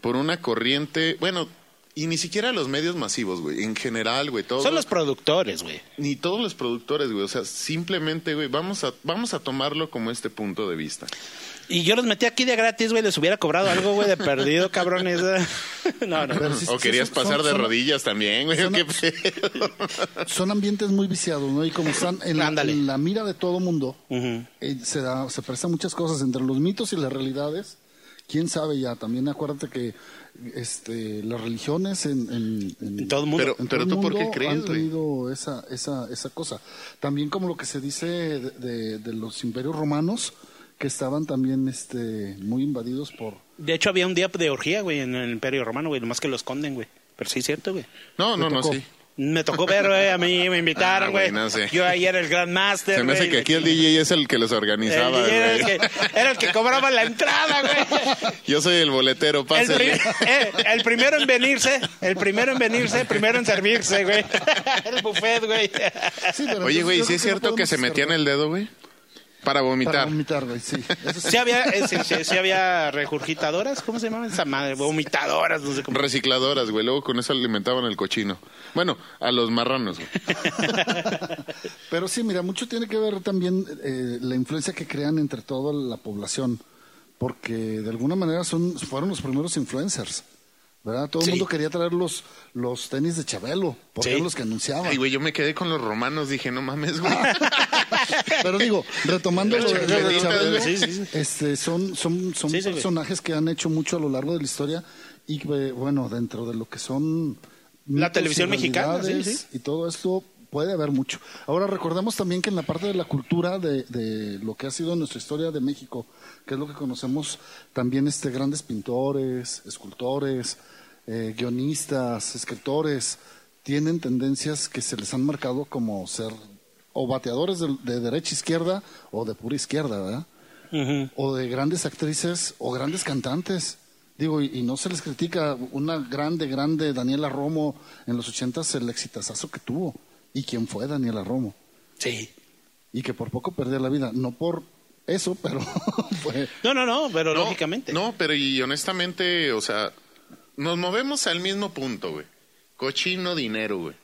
[SPEAKER 3] por una corriente, bueno, y ni siquiera los medios masivos, güey, en general, güey, todos
[SPEAKER 2] son los productores, güey.
[SPEAKER 3] ni todos los productores, güey, o sea, simplemente, güey, vamos a vamos a tomarlo como este punto de vista.
[SPEAKER 2] Y yo los metí aquí de gratis, güey, les hubiera cobrado algo, güey, de perdido, cabrones. No, no.
[SPEAKER 4] Pero
[SPEAKER 3] o
[SPEAKER 4] sí
[SPEAKER 3] querías
[SPEAKER 4] son-
[SPEAKER 3] pasar
[SPEAKER 4] son-
[SPEAKER 3] de
[SPEAKER 4] son-
[SPEAKER 3] rodillas también, güey,
[SPEAKER 4] son-
[SPEAKER 3] ¿o qué pedo?
[SPEAKER 4] Son ambientes muy viciados, ¿no? Y como están en la,
[SPEAKER 2] Ándale.
[SPEAKER 4] en la mira de todo mundo, eh, se, da, se prestan muchas cosas entre los mitos y las realidades. ¿Quién sabe ya? También acuérdate que este, las religiones en, en- en-
[SPEAKER 2] En todo el mundo.
[SPEAKER 3] Pero-
[SPEAKER 4] en todo el
[SPEAKER 3] tú por qué
[SPEAKER 4] mundo
[SPEAKER 3] crees,
[SPEAKER 4] han tenido esa, esa, esa cosa. También como lo que se dice de, de- de los imperios romanos, que estaban también este, muy invadidos por...
[SPEAKER 2] De hecho, había un día de orgía, güey, en el Imperio Romano, güey, nomás que lo esconden, güey. Pero sí es cierto, güey.
[SPEAKER 3] No, no, no, sí.
[SPEAKER 2] Me tocó ver, güey, a mí me invitaron,
[SPEAKER 3] Ah,
[SPEAKER 2] güey.
[SPEAKER 3] güey, no sé.
[SPEAKER 2] Yo ahí era el Grand Master,
[SPEAKER 3] Se me hace que aquí el DJ es el que los
[SPEAKER 2] el
[SPEAKER 3] organizaba,
[SPEAKER 2] era, el
[SPEAKER 3] güey.
[SPEAKER 2] que, era el que cobraba la entrada, güey.
[SPEAKER 3] Yo soy el boletero,
[SPEAKER 2] El,
[SPEAKER 3] pásale.
[SPEAKER 2] pri- eh, el primero en venirse, el primero en venirse, el primero en servirse, güey. El buffet, güey.
[SPEAKER 4] Sí,
[SPEAKER 3] Oye, güey, ¿sí es
[SPEAKER 4] no
[SPEAKER 3] cierto que se metían el dedo, güey? Para
[SPEAKER 4] Para
[SPEAKER 3] vomitar.
[SPEAKER 4] vomitar, güey, sí. Eso sí.
[SPEAKER 2] Sí había, eh, sí, sí- sí había regurgitadoras, ¿cómo se llamaban esa madre? Vomitadoras, no sé cómo.
[SPEAKER 3] Recicladoras, güey. Luego con eso alimentaban el cochino. Bueno, a los marranos, güey.
[SPEAKER 4] Pero sí, mira, mucho tiene que ver también eh, la influencia que crean entre toda la población, porque de alguna manera son fueron los primeros influencers, ¿verdad? Todo el
[SPEAKER 2] Sí.
[SPEAKER 4] mundo quería traer los, los tenis de Chabelo, porque
[SPEAKER 2] Sí.
[SPEAKER 4] eran los que anunciaban.
[SPEAKER 3] Ay, güey, yo me quedé con los romanos. Dije, no mames, güey.
[SPEAKER 4] Pero digo, retomando lo de, de Chabelo,
[SPEAKER 2] Sí, sí, sí.
[SPEAKER 4] este, son, son, son personajes que han hecho mucho a lo largo de la historia y que, bueno, dentro de lo que son
[SPEAKER 2] La televisión mexicana, sí,
[SPEAKER 4] realidades
[SPEAKER 2] sí.
[SPEAKER 4] y todo esto puede haber mucho. Ahora recordemos también que en la parte de la cultura de, de lo que ha sido nuestra historia de México, que es lo que conocemos también este grandes pintores, escultores, eh, guionistas, escritores, tienen tendencias que se les han marcado como ser o bateadores de, de derecha izquierda o de pura izquierda, ¿verdad? O de grandes actrices o grandes cantantes. Digo, y, y no se les critica una grande, grande Daniela Romo en los ochentas el exitazazo que tuvo. ¿Y quién fue Daniela Romo?
[SPEAKER 2] Sí.
[SPEAKER 4] Y que por poco perdió la vida. No por eso, pero fue...
[SPEAKER 2] No, no, no, pero
[SPEAKER 3] No,
[SPEAKER 2] lógicamente.
[SPEAKER 3] No, pero y honestamente, o sea, nos movemos al mismo punto, güey. Cochino dinero, güey.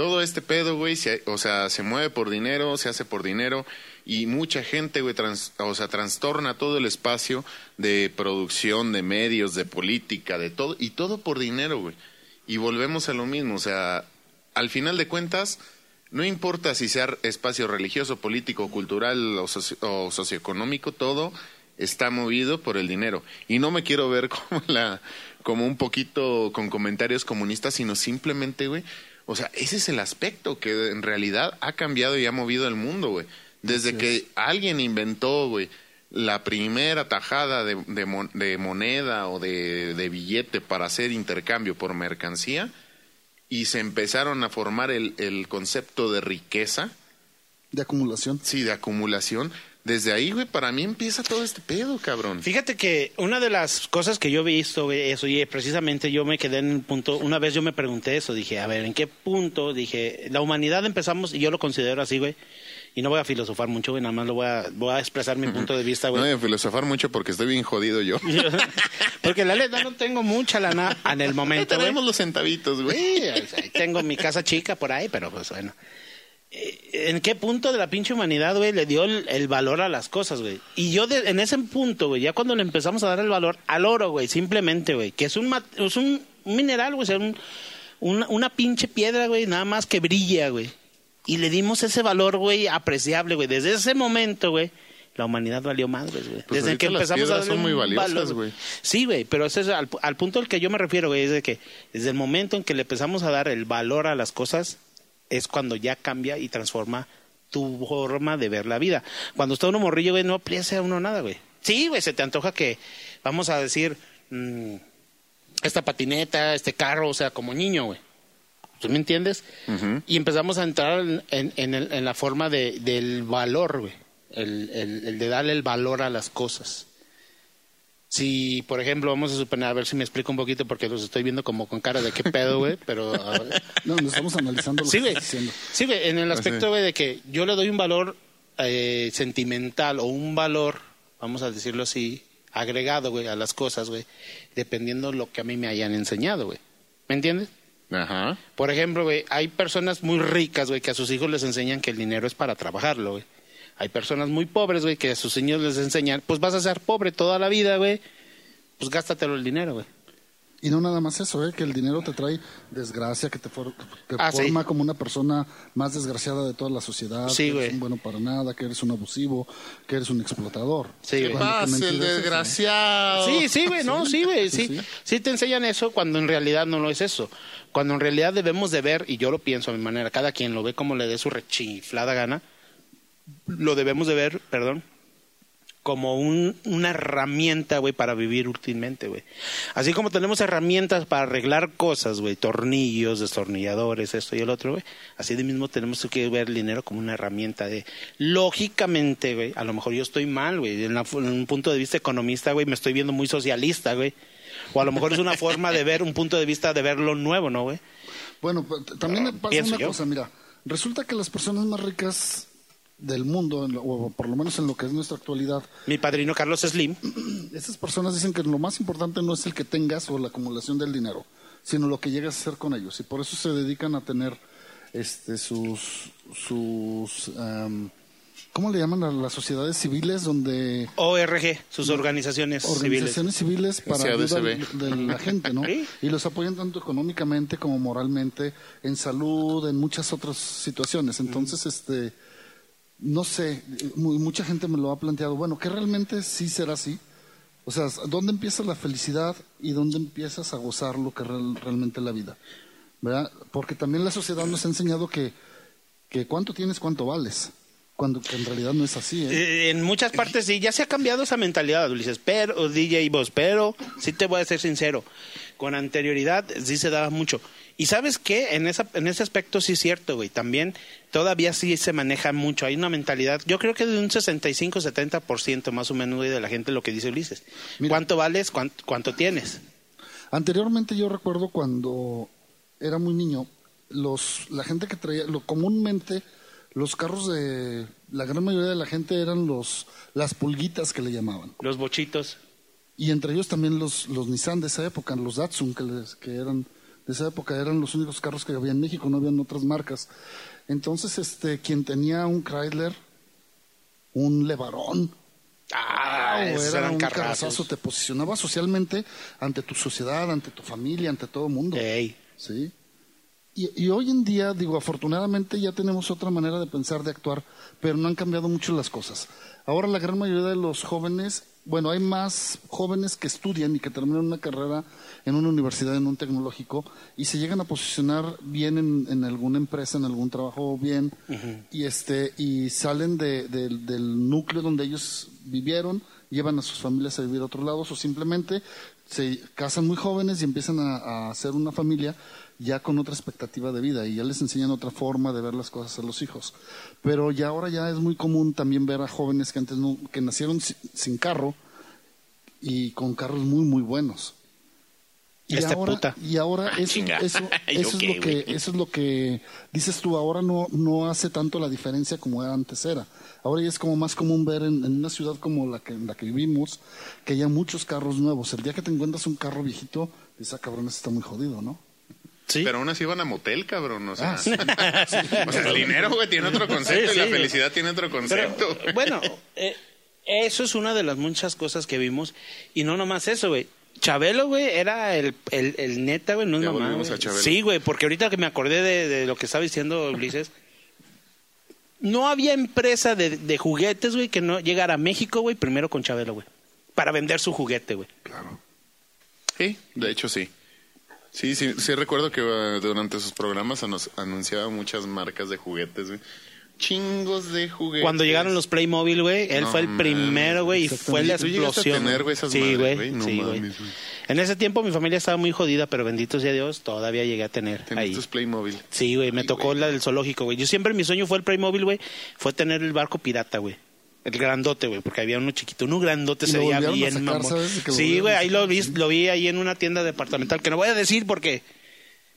[SPEAKER 3] Todo este pedo, güey, se- o sea, se mueve por dinero, se hace por dinero y mucha gente, güey, o sea, trastorna todo el espacio de producción, de medios, de política, de todo y todo por dinero, güey. Y volvemos a lo mismo, o sea, al final de cuentas, no importa si sea espacio religioso, político, cultural o, socio- o socioeconómico, todo está movido por el dinero. Y no me quiero ver como la, como un poquito con comentarios comunistas, sino simplemente, güey, o sea, ese es el aspecto que en realidad ha cambiado y ha movido el mundo, güey. Desde que alguien inventó, güey, la primera tajada de, de mon- de moneda o de, de billete para hacer intercambio por mercancía y se empezaron a formar el, el concepto de riqueza,
[SPEAKER 4] de acumulación.
[SPEAKER 3] sí, de acumulación, desde ahí, güey, para mí empieza todo este pedo, cabrón.
[SPEAKER 2] Fíjate que una de las cosas que yo he visto, güey, eso, y precisamente yo me quedé en el punto, una vez yo me pregunté eso, dije, a ver, ¿en qué punto? Dije, la humanidad empezamos, y yo lo considero así, güey, y no voy a filosofar mucho, güey, nada más lo voy a, voy a expresar mi punto de vista,
[SPEAKER 3] No
[SPEAKER 2] güey.
[SPEAKER 3] voy a filosofar mucho porque estoy bien jodido yo.
[SPEAKER 2] Porque la neta no tengo mucha lana en el momento, güey.
[SPEAKER 3] tenemos los centavitos, güey.
[SPEAKER 2] Tengo mi casa chica por ahí, pero pues bueno. ¿En qué punto de la pinche humanidad, güey, le dio el, el valor a las cosas, güey? Y yo de- en ese punto, güey, ya cuando le empezamos a dar el valor al oro, güey, simplemente, güey, que es un, es un, mineral, güey, o sea, un- una, una pinche piedra, güey, nada más que brilla, güey. Y le dimos ese valor, güey, apreciable, güey. Desde ese momento, güey, la humanidad valió madres, güey.
[SPEAKER 3] Pues
[SPEAKER 2] Desde que
[SPEAKER 3] las
[SPEAKER 2] empezamos a
[SPEAKER 3] piedras
[SPEAKER 2] darle
[SPEAKER 3] son muy valiosas,
[SPEAKER 2] valor,
[SPEAKER 3] güey.
[SPEAKER 2] Sí, güey, pero ese es al, al punto al que yo me refiero, güey, es de que desde el momento en que le empezamos a dar el valor a las cosas, es cuando ya cambia y transforma tu forma de ver la vida. Cuando está uno morrillo, güey, no aprecia a uno nada, güey. Sí, güey, se te antoja que, vamos a decir, mm, esta patineta, este carro, o sea, como niño, güey. ¿Tú me entiendes? Y empezamos a entrar en, en- en el- en la forma de, del valor, güey. El, el- el de darle el valor a las cosas. Si, por ejemplo, vamos a suponer, a ver si me explico un poquito porque los estoy viendo como con cara de qué pedo, güey, pero... ver.
[SPEAKER 4] No, no estamos analizando lo
[SPEAKER 2] Sí,
[SPEAKER 4] que estás diciendo.
[SPEAKER 2] Sí, güey, en el aspecto, güey, de que yo le doy un valor eh, sentimental o un valor, vamos a decirlo así, agregado, güey, a las cosas, güey, dependiendo lo que a mí me hayan enseñado, güey. ¿Me entiendes?
[SPEAKER 3] Ajá.
[SPEAKER 2] Por ejemplo, güey, hay personas muy ricas, güey, que a sus hijos les enseñan que el dinero es para trabajarlo, güey. Hay personas muy pobres, güey, que a sus niños les enseñan, pues vas a ser pobre toda la vida, güey, pues gástatelo el dinero, güey.
[SPEAKER 4] Y no nada más eso, ¿eh? que el dinero te trae desgracia, que te for-
[SPEAKER 2] Ah, sí.
[SPEAKER 4] forma como una persona más desgraciada de toda la sociedad,
[SPEAKER 2] Sí,
[SPEAKER 4] que
[SPEAKER 2] güey.
[SPEAKER 4] eres un bueno para nada, que eres un abusivo, que eres un explotador.
[SPEAKER 2] Sí,
[SPEAKER 3] ¿Qué pasa, el
[SPEAKER 4] eso,
[SPEAKER 3] desgraciado?
[SPEAKER 2] Sí, sí, güey, no, sí, güey, sí,
[SPEAKER 4] sí,
[SPEAKER 2] sí.
[SPEAKER 4] sí.
[SPEAKER 2] te enseñan eso cuando en realidad no lo es eso. Cuando en realidad debemos de ver, y yo lo pienso a mi manera, cada quien lo ve como le dé su rechiflada gana, lo debemos de ver, perdón, como un, una herramienta, güey, para vivir útilmente, güey. Así como tenemos herramientas para arreglar cosas, güey, tornillos, destornilladores, esto y el otro, güey. Así de mismo tenemos que ver el dinero como una herramienta de, lógicamente, güey, a lo mejor yo estoy mal, güey, en, un punto de vista economista, güey, me estoy viendo muy socialista, güey. O a lo mejor es una forma de ver, un punto de vista de ver lo nuevo, ¿no, güey?
[SPEAKER 4] Bueno, pues, también
[SPEAKER 2] Ah,
[SPEAKER 4] pasa
[SPEAKER 2] pienso
[SPEAKER 4] una
[SPEAKER 2] yo.
[SPEAKER 4] cosa, mira, resulta que las personas más ricas del mundo, en lo- o por lo menos en lo que es nuestra actualidad,
[SPEAKER 2] Mi padrino Carlos Slim,
[SPEAKER 4] esas personas dicen que lo más importante no es el que tengas o la acumulación del dinero, sino lo que llegas a hacer con ellos. Y por eso se dedican a tener este, sus, sus am, ¿cómo le llaman a las sociedades civiles donde
[SPEAKER 2] ORG, sus organizaciones civiles.
[SPEAKER 4] organizaciones civiles para ayuda de la gente, ¿no?
[SPEAKER 2] Sí.
[SPEAKER 4] Y los apoyan tanto económicamente como moralmente, en salud, en muchas otras situaciones. Entonces, este, no sé, mu- mucha gente me lo ha planteado. Bueno, que realmente sí será así. O sea, ¿dónde empieza la felicidad y dónde empiezas a gozar lo que real- realmente es la vida? ¿Verdad? Porque también la sociedad nos ha enseñado que, que cuánto tienes, cuánto vales. Cuando en realidad no es así. ¿eh?
[SPEAKER 2] Eh, En muchas partes sí, ya se ha cambiado esa mentalidad, Ulises, pero, DJ Boss, pero sí te voy a ser sincero, con anterioridad sí se daba mucho. Y sabes qué, en, esa, en ese aspecto sí es cierto, güey, también todavía sí se maneja mucho, hay una mentalidad, yo creo que de un 65-70% más o menos güey, de la gente lo que dice Ulises.
[SPEAKER 4] Mira.
[SPEAKER 2] ¿Cuánto vales? ¿Cuánto, cuánto tienes?
[SPEAKER 4] Anteriormente yo recuerdo cuando era muy niño, los, la gente que traía, lo, comúnmente los carros de la gran mayoría de la gente eran los las pulguitas que le llamaban.
[SPEAKER 2] Los bochitos.
[SPEAKER 4] Y entre ellos también los, los Nissan de esa época, los Datsun que, les- que eran de esa época, eran los únicos carros que había en México, no habían otras marcas. Entonces, este, quien tenía un Chrysler, un Levarón,
[SPEAKER 2] Ah,
[SPEAKER 4] o
[SPEAKER 2] esos
[SPEAKER 4] era
[SPEAKER 2] eran
[SPEAKER 4] un carrazazo, te posicionaba socialmente ante tu sociedad, ante tu familia, ante todo el mundo.
[SPEAKER 2] Ey.
[SPEAKER 4] ¿sí? Y, y hoy en día, digo, afortunadamente ya tenemos otra manera de pensar, de actuar, pero no han cambiado mucho las cosas. Ahora la gran mayoría de los jóvenes, bueno, hay más jóvenes que estudian y que terminan una carrera en una universidad, en un tecnológico, y se llegan a posicionar bien en, en alguna empresa, en algún trabajo bien, y este y salen de- de- del núcleo donde ellos vivieron, llevan a sus familias a vivir a otros lados, o simplemente se casan muy jóvenes y empiezan a, a hacer una familia ya con otra expectativa de vida y ya les enseñan otra forma de ver las cosas a los hijos. Pero ya ahora ya es muy común también ver a jóvenes que antes no, que nacieron si- sin carro y con carros muy muy buenos. Y
[SPEAKER 2] Este
[SPEAKER 4] ahora,
[SPEAKER 2] puta.
[SPEAKER 4] y ahora
[SPEAKER 3] Ah,
[SPEAKER 4] eso, eso,
[SPEAKER 3] ¿Yo
[SPEAKER 4] eso es lo que, eso es lo que dices tú, ahora no, no hace tanto la diferencia como antes era. Ahora ya es como más común ver en, en una ciudad como la que, en la que vivimos que haya muchos carros nuevos. El día que te encuentras un carro viejito, dices, ah, cabrón, ese está muy jodido, ¿no?
[SPEAKER 2] Sí.
[SPEAKER 3] Pero aún así van a motel, cabrón. O sea,
[SPEAKER 4] Ah, sí.
[SPEAKER 3] o sea, el dinero, güey, tiene otro concepto
[SPEAKER 2] Sí,
[SPEAKER 3] y la felicidad tiene otro concepto.
[SPEAKER 2] bueno, eh, eso es una de las muchas cosas que vimos. Y no nomás eso, güey. Chabelo, güey, era el, el, el neta, güey, no es
[SPEAKER 3] Ya
[SPEAKER 2] mamá,
[SPEAKER 3] volvimos
[SPEAKER 2] güey.
[SPEAKER 3] a Chabelo.
[SPEAKER 2] Sí, güey, porque ahorita que me acordé de, de lo que estaba diciendo Ulises, no había empresa de, de juguetes, güey, que no llegara a México, güey, primero con Chabelo, güey. Para vender su juguete, güey.
[SPEAKER 3] Sí, de hecho sí. Sí, sí, sí recuerdo que eh, durante sus programas nos anunciaba muchas marcas de juguetes, güey. Chingos de juguetes.
[SPEAKER 2] Cuando llegaron los Playmobil, güey, él
[SPEAKER 3] No
[SPEAKER 2] fue el primero, güey, y fue la
[SPEAKER 3] ¿Tú llegaste a
[SPEAKER 2] explosión.
[SPEAKER 3] tener, güey, esas
[SPEAKER 2] sí, güey,
[SPEAKER 3] güey? No
[SPEAKER 2] sí, güey. En ese tiempo mi familia estaba muy jodida, pero bendito sea Dios, todavía llegué a tener ahí.
[SPEAKER 3] tus Playmobil.
[SPEAKER 2] Sí, güey, me
[SPEAKER 3] Ay,
[SPEAKER 2] tocó
[SPEAKER 3] güey.
[SPEAKER 2] la del zoológico, güey. Yo siempre mi sueño fue el Playmobil, güey, fue tener el barco pirata, güey. El grandote, güey, porque había uno chiquito, uno grandote se veía bien,
[SPEAKER 4] sacar,
[SPEAKER 2] mamón. Sí, güey, ahí lo vi, lo vi ahí en una tienda departamental, que no voy a decir porque...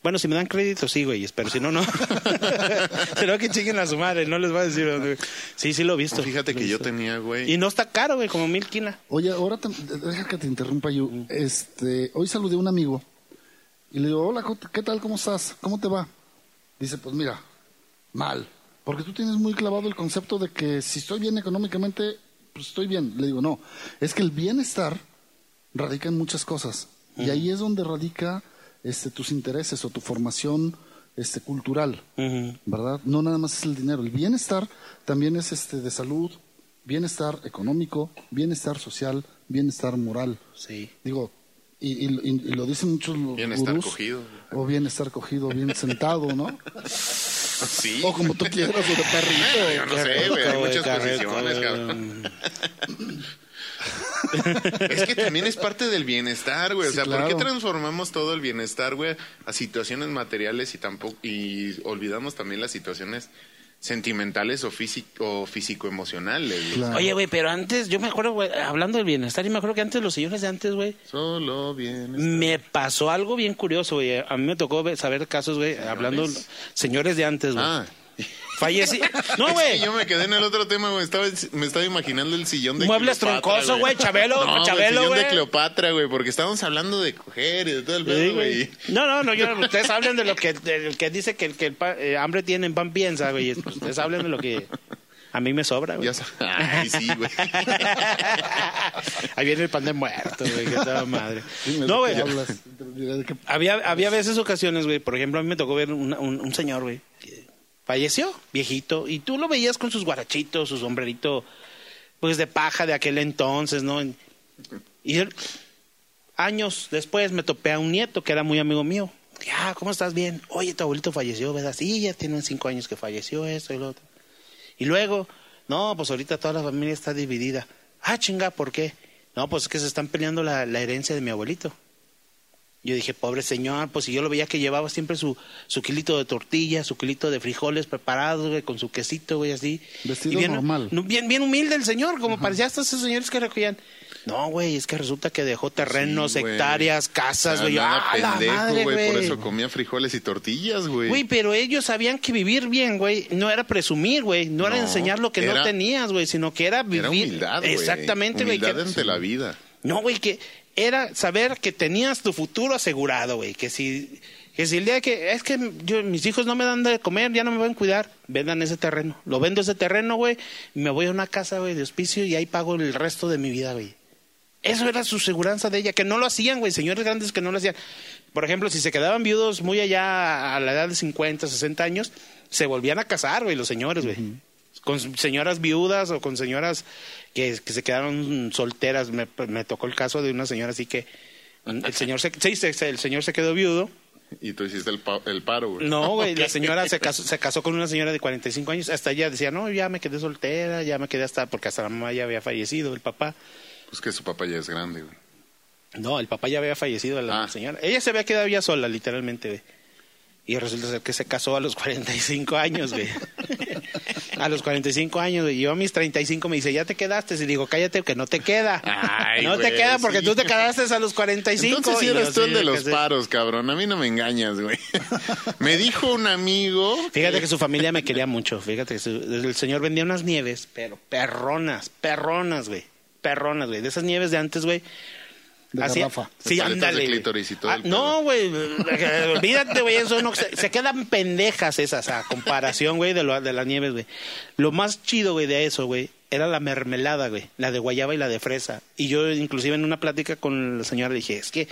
[SPEAKER 2] Bueno, si me dan crédito, sí, güey, pero si no, no. Pero que chinguen a su madre, no les voy a decir dónde. Sí, sí lo he visto.
[SPEAKER 3] Fíjate
[SPEAKER 2] Lo
[SPEAKER 3] que yo tenía, güey.
[SPEAKER 2] Y no está caro, güey, como mil quina.
[SPEAKER 4] Oye, ahora te- deja que te interrumpa yo. Este, hoy saludé a un amigo y le digo, hola, ¿qué tal? ¿Cómo estás? ¿Cómo te va? Dice, pues mira, mal. Porque tú tienes muy clavado el concepto de que si estoy bien económicamente, pues estoy bien. Le digo, no, es que el bienestar radica en muchas cosas. Y ahí es donde radica este, tus intereses o tu formación este, cultural. ¿verdad? No nada más es el dinero. El bienestar también es este de salud, bienestar económico, bienestar social, bienestar moral.
[SPEAKER 2] Sí.
[SPEAKER 4] Digo, y, y- y- y lo dicen muchos los
[SPEAKER 3] Bienestar
[SPEAKER 4] gurús,
[SPEAKER 3] cogido.
[SPEAKER 4] O bienestar cogido, bien sentado, ¿no?
[SPEAKER 3] Sí.
[SPEAKER 4] O como tú quieras, o de
[SPEAKER 3] Yo
[SPEAKER 4] perrito.
[SPEAKER 3] no sé, güey. Hay muchas posiciones, cabrón. Es que también es parte del bienestar, güey. O sea, ¿por qué transformamos todo el bienestar, güey, a situaciones materiales y tampoco y olvidamos también las situaciones sentimentales o físico o físico-emocionales?
[SPEAKER 4] Claro.
[SPEAKER 2] Oye, güey, pero antes, yo me acuerdo, güey, hablando del bienestar, yo me acuerdo que antes los señores de antes, güey,
[SPEAKER 3] Solo bienestar.
[SPEAKER 2] me pasó algo bien curioso, güey. A mí me tocó ver- saber casos, güey, hablando señores de antes, güey.
[SPEAKER 3] Ah.
[SPEAKER 2] Falleci... No, güey.
[SPEAKER 3] yo me quedé en el otro tema, güey. Estaba, me estaba imaginando el sillón de
[SPEAKER 2] Muebles troncosos, güey, Chabelo,
[SPEAKER 3] No,
[SPEAKER 2] Chabelo,
[SPEAKER 3] el sillón de Cleopatra, güey, porque estábamos hablando de coger y de todo el pedo,
[SPEAKER 2] güey. No, no, no, yo, ustedes hablen de lo que, del que dice que el que el pa- eh, hambre tiene en pan piensa, güey. Ustedes hablen de lo que a mí me sobra, güey.
[SPEAKER 3] Ay, sí, güey.
[SPEAKER 2] Ahí viene el pan de muerto, güey, que toda madre. No, güey. Había, había veces, ocasiones, güey. Por ejemplo, a mí me tocó ver una- un, un señor, güey. que Falleció, viejito. Y tú lo veías con sus guarachitos, su sombrerito, pues de paja de aquel entonces, ¿no? Y él- años después me topé a un nieto que era muy amigo mío. Ya, ¿cómo estás? Bien. Oye, tu abuelito falleció, ¿verdad? Sí, ya tienen cinco años que falleció, esto y lo otro. Y luego, no, pues ahorita toda la familia está dividida. Ah, chinga, ¿por qué? No, pues es que se están peleando la, la herencia de mi abuelito. Yo dije, pobre señor, pues si yo lo veía que llevaba siempre su, su kilito de tortilla, su kilito de frijoles preparados, güey, con su quesito, güey, así.
[SPEAKER 4] Vestido
[SPEAKER 2] Y bien,
[SPEAKER 4] normal.
[SPEAKER 2] no, Bien, bien humilde el señor, como parecía hasta esos señores que recogían. No, güey, es que resulta que dejó terrenos,
[SPEAKER 3] Sí,
[SPEAKER 2] hectáreas, casas, güey. ¡Ah, la
[SPEAKER 3] pendejo,
[SPEAKER 2] madre,
[SPEAKER 3] güey. Por eso comía frijoles y tortillas, güey.
[SPEAKER 2] Güey, pero ellos sabían que vivir bien, güey, no era presumir, güey, no, era enseñar lo que no tenías, güey, sino que era vivir.
[SPEAKER 3] Era humildad, güey.
[SPEAKER 2] Exactamente, güey.
[SPEAKER 3] Humildad ante la vida.
[SPEAKER 2] No, güey, que era saber que tenías tu futuro asegurado, güey, que si que si el día que es que yo mis hijos no me dan de comer, ya no me van a cuidar, vendan ese terreno. Lo vendo ese terreno, güey, y me voy a una casa, güey, de hospicio y ahí pago el resto de mi vida, güey. Eso era su seguranza de ella, que no lo hacían, güey, señores grandes que no lo hacían. Por ejemplo, si se quedaban viudos muy allá a la edad de 50, 60 años, se volvían a casar, güey, los señores, güey. Con señoras viudas o con señoras que, que se quedaron solteras. Me, me tocó el caso de una señora así que el señor se, sí, el señor se quedó viudo.
[SPEAKER 3] Y tú hiciste el, pa- el paro, güey.
[SPEAKER 2] No, güey, la señora se casó, se casó con una señora de 45 años. Hasta ella decía, no, ya me quedé soltera, ya me quedé hasta, porque hasta la mamá ya había fallecido, el papá.
[SPEAKER 3] Pues que su papá ya es grande, güey.
[SPEAKER 2] No, el papá ya había fallecido la
[SPEAKER 3] Ah.
[SPEAKER 2] señora. Ella se había quedado ya sola, literalmente, güey. Y resulta ser que se casó a los 45 años, güey. a los 45 años, güey. Yo a mis 35 me dice, ya te quedaste. Y digo, cállate, que no te queda.
[SPEAKER 3] Ay,
[SPEAKER 2] no te queda porque
[SPEAKER 3] sí.
[SPEAKER 2] tú te quedaste a los 45.
[SPEAKER 3] Entonces sí
[SPEAKER 2] Y
[SPEAKER 3] eres tú el
[SPEAKER 2] sí,
[SPEAKER 3] de los paros, cabrón. A mí no me engañas, güey. me dijo un amigo.
[SPEAKER 2] Fíjate que su familia me quería mucho. Fíjate que su- el señor vendía unas nieves, pero perronas, perronas, güey. Perronas, güey. De esas nieves de antes, güey.
[SPEAKER 4] De
[SPEAKER 2] Hacía-
[SPEAKER 4] garrafa.
[SPEAKER 2] Sí,
[SPEAKER 3] de y todo
[SPEAKER 2] Ah,
[SPEAKER 3] el
[SPEAKER 2] no, güey. Olvídate, güey. Eso no. Se, se quedan pendejas esas a comparación, güey, de, lo, de las nieves, güey. Lo más chido, güey, de eso, güey, era la mermelada, güey. La de guayaba y la de fresa. Y yo, inclusive, en una plática con la señora, le dije, es que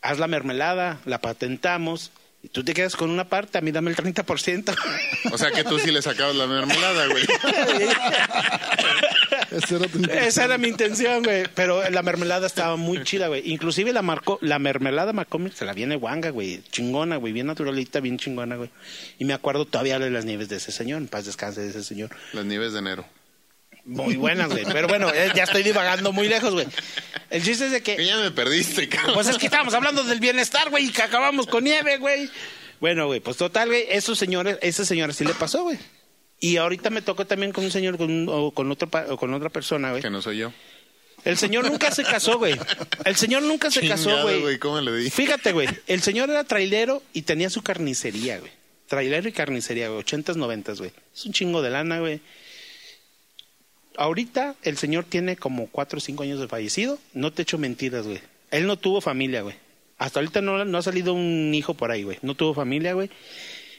[SPEAKER 2] haz la mermelada, la patentamos. Y tú te quedas con una parte, a mí dame el 30%.
[SPEAKER 3] O sea que tú sí le sacabas la mermelada, güey.
[SPEAKER 4] Era tu.
[SPEAKER 2] Esa era mi intención, güey. Pero la mermelada estaba muy chida, güey. Inclusive la marcó, la mermelada McCormick se la viene guanga, güey. Chingona, güey. Bien naturalita, bien chingona, güey. Y me acuerdo todavía de las nieves de ese señor. En paz descanse de ese señor.
[SPEAKER 3] Las nieves de enero.
[SPEAKER 2] Muy buenas, güey. Pero bueno, eh, ya estoy divagando muy lejos, güey. El chiste es de
[SPEAKER 3] Que
[SPEAKER 2] que...
[SPEAKER 3] ya me perdiste, cabrón.
[SPEAKER 2] Pues es que estábamos hablando del bienestar, güey. Y que acabamos con nieve, güey. Bueno, güey. Pues total, güey. Esos señores, ese señor sí le pasó, güey. Y ahorita me tocó también con un señor, con, un- o con, otro, o con otra persona, güey.
[SPEAKER 3] Que no soy yo.
[SPEAKER 2] El señor nunca se casó, güey. El señor nunca se casó,
[SPEAKER 3] Chingado,
[SPEAKER 2] güey.
[SPEAKER 3] ¿Cómo le di?
[SPEAKER 2] Fíjate, güey. El señor era trailero y tenía su carnicería, güey. Trailero y carnicería, güey. 80s, 90 güey. Es un chingo de lana, güey. Ahorita el señor tiene como 4 o 5 años de fallecido. No te echo mentiras, güey. Él no tuvo familia, güey. Hasta ahorita no, no ha salido un hijo por ahí, güey. No tuvo familia, güey.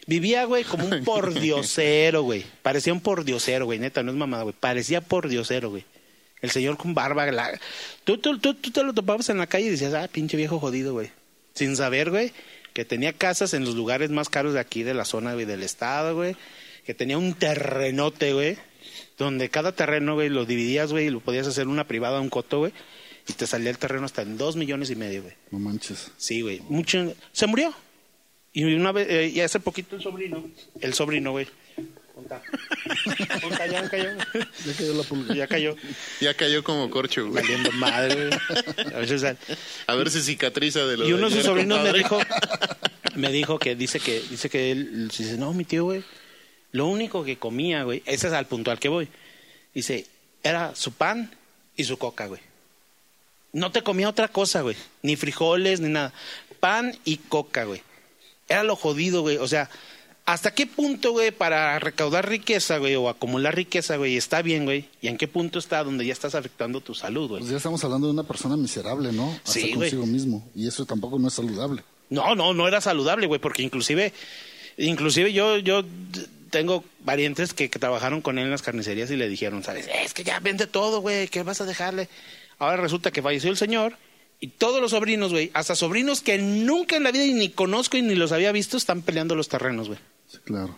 [SPEAKER 2] Vivía, güey, como un pordiosero, güey. Parecía un pordiosero, güey. Neta, no es mamada, güey. Parecía pordiosero, güey. El señor con barba. la- Tú, tú, tú, tú te lo topabas en la calle y decías, ah, pinche viejo jodido, güey. Sin saber, güey, que tenía casas en los lugares más caros de aquí, de la zona, güey, del estado, güey. Que tenía un terrenote, güey. Donde cada terreno, güey, lo dividías, güey, y lo podías hacer una privada, un coto, güey. Y te salía el terreno hasta en dos millones y medio, güey.
[SPEAKER 4] No manches.
[SPEAKER 2] Sí, güey. Mucho... Se murió. Y una vez, eh, y hace poquito el sobrino, el sobrino, güey. Ponta. Ponta, ya cayó.
[SPEAKER 4] Ya cayó la pulga.
[SPEAKER 2] Ya cayó.
[SPEAKER 3] Ya cayó como corcho, güey.
[SPEAKER 2] Valiendo madre, güey. A veces, al-
[SPEAKER 3] A ver si cicatriza de lo
[SPEAKER 2] y uno de sus sobrinos me dijo, me dijo que dice que, dice que él, dice, no, mi tío, güey, lo único que comía, güey, ese es al punto al que voy. Dice, era su pan y su coca, güey. No te comía otra cosa, güey. Ni frijoles, ni nada. Pan y coca, güey. Era lo jodido, güey. O sea, ¿hasta qué punto, güey, para recaudar riqueza, güey, o acumular riqueza, güey, está bien, güey? ¿Y en qué punto está donde ya estás afectando tu salud, güey?
[SPEAKER 4] Pues ya estamos hablando de una persona miserable, ¿no? Hasta
[SPEAKER 2] Sí, güey.
[SPEAKER 4] consigo mismo. Y eso tampoco no es saludable.
[SPEAKER 2] No, no, no era saludable, güey, porque inclusive, inclusive yo, yo tengo parientes que, que trabajaron con él en las carnicerías y le dijeron, sabes, es que ya vende todo, güey, ¿qué vas a dejarle? Ahora resulta que falleció el señor y todos los sobrinos, güey, hasta sobrinos que nunca en la vida ni conozco y ni los había visto, están peleando los terrenos, güey.
[SPEAKER 4] Sí, claro.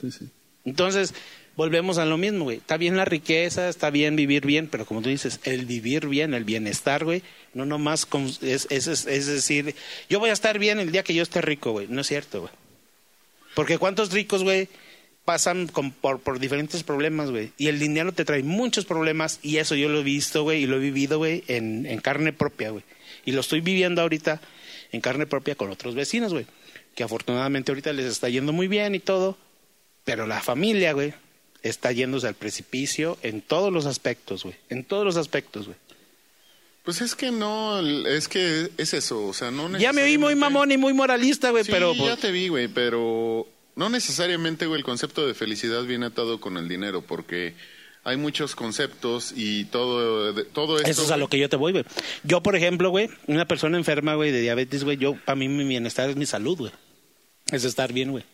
[SPEAKER 4] Sí, sí.
[SPEAKER 2] Entonces, volvemos a lo mismo, güey. Está bien la riqueza, está bien vivir bien, pero como tú dices, el vivir bien, el bienestar, güey, no nomás con- es, es, es, es decir, yo voy a estar bien el día que yo esté rico, güey. No es cierto, güey. Porque cuántos ricos, güey, pasan con- por, por diferentes problemas, güey. Y el dinero te trae muchos problemas y eso yo lo he visto, güey, y lo he vivido, güey, en, en carne propia, güey. Y lo estoy viviendo ahorita en carne propia con otros vecinos, güey. Que afortunadamente ahorita les está yendo muy bien y todo, pero la familia, güey, está yéndose al precipicio en todos los aspectos, güey. En todos los aspectos, güey.
[SPEAKER 3] Pues es que no, es que es eso, o sea, no
[SPEAKER 2] Ya me oí muy
[SPEAKER 3] necesariamente-
[SPEAKER 2] mamón y muy moralista, güey,
[SPEAKER 3] Sí,
[SPEAKER 2] pero...
[SPEAKER 3] ya
[SPEAKER 2] pues,
[SPEAKER 3] te vi, güey, pero no necesariamente, güey, el concepto de felicidad viene atado con el dinero, porque hay muchos conceptos y todo, todo esto...
[SPEAKER 2] Eso es a lo que yo te voy, güey. Yo, por ejemplo, güey, una persona enferma, güey, de diabetes, güey, yo, para mí mi bienestar es mi salud, güey. Es estar bien, güey.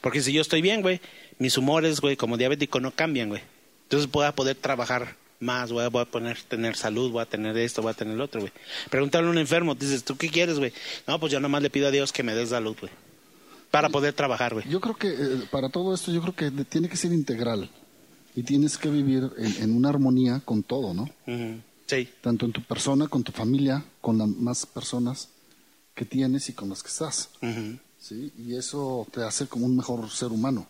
[SPEAKER 2] Porque si yo estoy bien, güey, mis humores, güey, como diabético no cambian, güey. Entonces voy a poder trabajar más, güey, voy a poner, tener salud, voy a tener esto, voy a tener lo otro, güey. Pregúntale a un enfermo, dices, ¿tú qué quieres, güey? No, pues yo nomás le pido a Dios que me dé salud, güey. Para poder trabajar, güey.
[SPEAKER 4] Yo creo que eh, para todo esto, yo creo que tiene que ser integral. Y tienes que vivir en, en una armonía con todo, ¿no?
[SPEAKER 2] Sí.
[SPEAKER 4] Tanto en tu persona, con tu familia, con las más personas que tienes y con las que estás. ¿sí? Y eso te hace como un mejor ser humano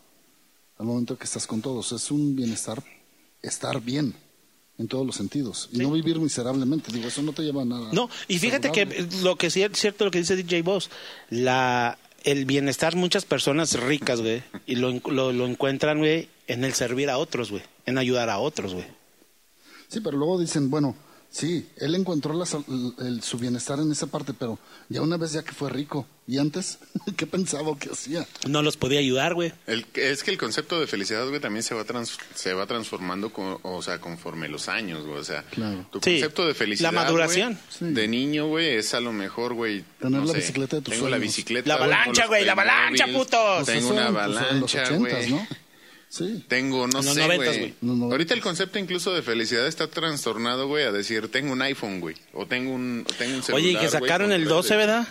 [SPEAKER 4] al momento que estás con todos. Es un bienestar estar bien. en todos los sentidos. Y no vivir miserablemente. Digo, eso no te lleva a nada.
[SPEAKER 2] No, y fíjate que lo que sí es cierto lo que dice DJ Boss, la el bienestar muchas personas ricas, güey, y lo, lo, encuentran, güey, en el servir a otros, güey, en ayudar a otros, güey.
[SPEAKER 4] Sí, pero luego dicen, bueno, sí, él encontró la sal- el- su bienestar en esa parte, pero ya una vez ya que fue rico. ¿Y antes qué pensaba o qué hacía?
[SPEAKER 2] No los podía ayudar, güey.
[SPEAKER 3] El- es que el concepto de felicidad, güey, también se va trans- se va transformando, con- o sea, conforme los años, güey. O sea,
[SPEAKER 4] Claro.
[SPEAKER 3] tu
[SPEAKER 2] Sí,
[SPEAKER 3] concepto de felicidad,
[SPEAKER 2] la maduración.
[SPEAKER 3] güey,
[SPEAKER 4] Sí.
[SPEAKER 3] de niño, güey, es a lo mejor, güey.
[SPEAKER 4] Tener
[SPEAKER 3] no
[SPEAKER 4] la
[SPEAKER 3] sé,
[SPEAKER 4] bicicleta de tus
[SPEAKER 3] Tengo la
[SPEAKER 4] sueños.
[SPEAKER 3] bicicleta.
[SPEAKER 2] La avalancha, güey, la avalancha, putos.
[SPEAKER 3] Tengo
[SPEAKER 4] Pues
[SPEAKER 3] una
[SPEAKER 4] pues, en los
[SPEAKER 3] avalancha, güey.
[SPEAKER 4] ¿no? Sí.
[SPEAKER 3] Tengo, no
[SPEAKER 2] En los
[SPEAKER 3] sé, güey. Ahorita el concepto incluso de felicidad está trastornado, güey, a decir, tengo un iPhone, güey. O tengo un, o tengo un celular,
[SPEAKER 2] Oye, y que sacaron el
[SPEAKER 3] redes.
[SPEAKER 2] 12, ¿verdad?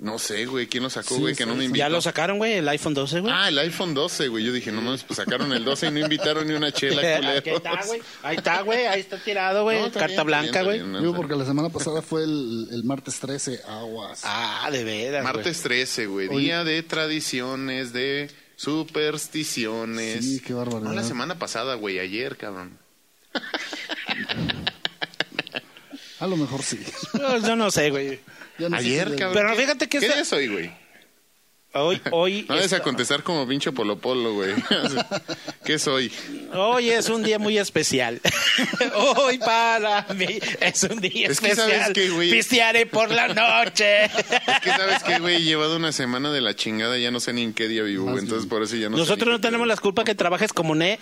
[SPEAKER 3] No sé, güey, ¿quién lo sacó,
[SPEAKER 4] Sí,
[SPEAKER 3] güey? Que no me invitó.
[SPEAKER 2] Ya lo sacaron, güey, el iPhone 12, güey.
[SPEAKER 3] Ah, el iPhone 12, güey. Yo dije, no mames, pues sacaron el 12 y no invitaron ni una chela, culeros.
[SPEAKER 2] está, güey. Ahí está, güey. Ahí está tirado, güey.
[SPEAKER 3] No,
[SPEAKER 2] Carta
[SPEAKER 3] bien,
[SPEAKER 2] blanca, güey.
[SPEAKER 4] Digo, porque la semana pasada fue el, el martes 13, aguas.
[SPEAKER 2] Ah, de veras.
[SPEAKER 3] Martes 13, güey. Día de tradiciones, de supersticiones.
[SPEAKER 4] Sí, qué barbaridad.
[SPEAKER 3] No, la semana pasada, güey. Ayer, cabrón.
[SPEAKER 4] A lo mejor sí.
[SPEAKER 2] Pues, yo no sé, güey.
[SPEAKER 4] No sé
[SPEAKER 3] Ayer,
[SPEAKER 4] si-
[SPEAKER 3] cabrón.
[SPEAKER 2] Pero
[SPEAKER 3] ¿Qué-
[SPEAKER 2] fíjate que
[SPEAKER 3] ¿Qué
[SPEAKER 2] esta-
[SPEAKER 3] día es hoy, güey?
[SPEAKER 2] Hoy, hoy,
[SPEAKER 3] No vayas a
[SPEAKER 2] esta-
[SPEAKER 3] contestar como pincho polo polo, güey. ¿Qué soy?
[SPEAKER 2] hoy es un día muy especial. hoy para mí es un día
[SPEAKER 3] Es que
[SPEAKER 2] especial.
[SPEAKER 3] sabes que, güey-
[SPEAKER 2] Pistearé por la noche.
[SPEAKER 3] Es que sabes que, güey, he llevado una semana de la chingada, ya no sé ni en qué día vivo, güey. Entonces por eso ya no sé
[SPEAKER 2] Nosotros
[SPEAKER 3] ni
[SPEAKER 2] no tenemos la culpa que trabajes como ne,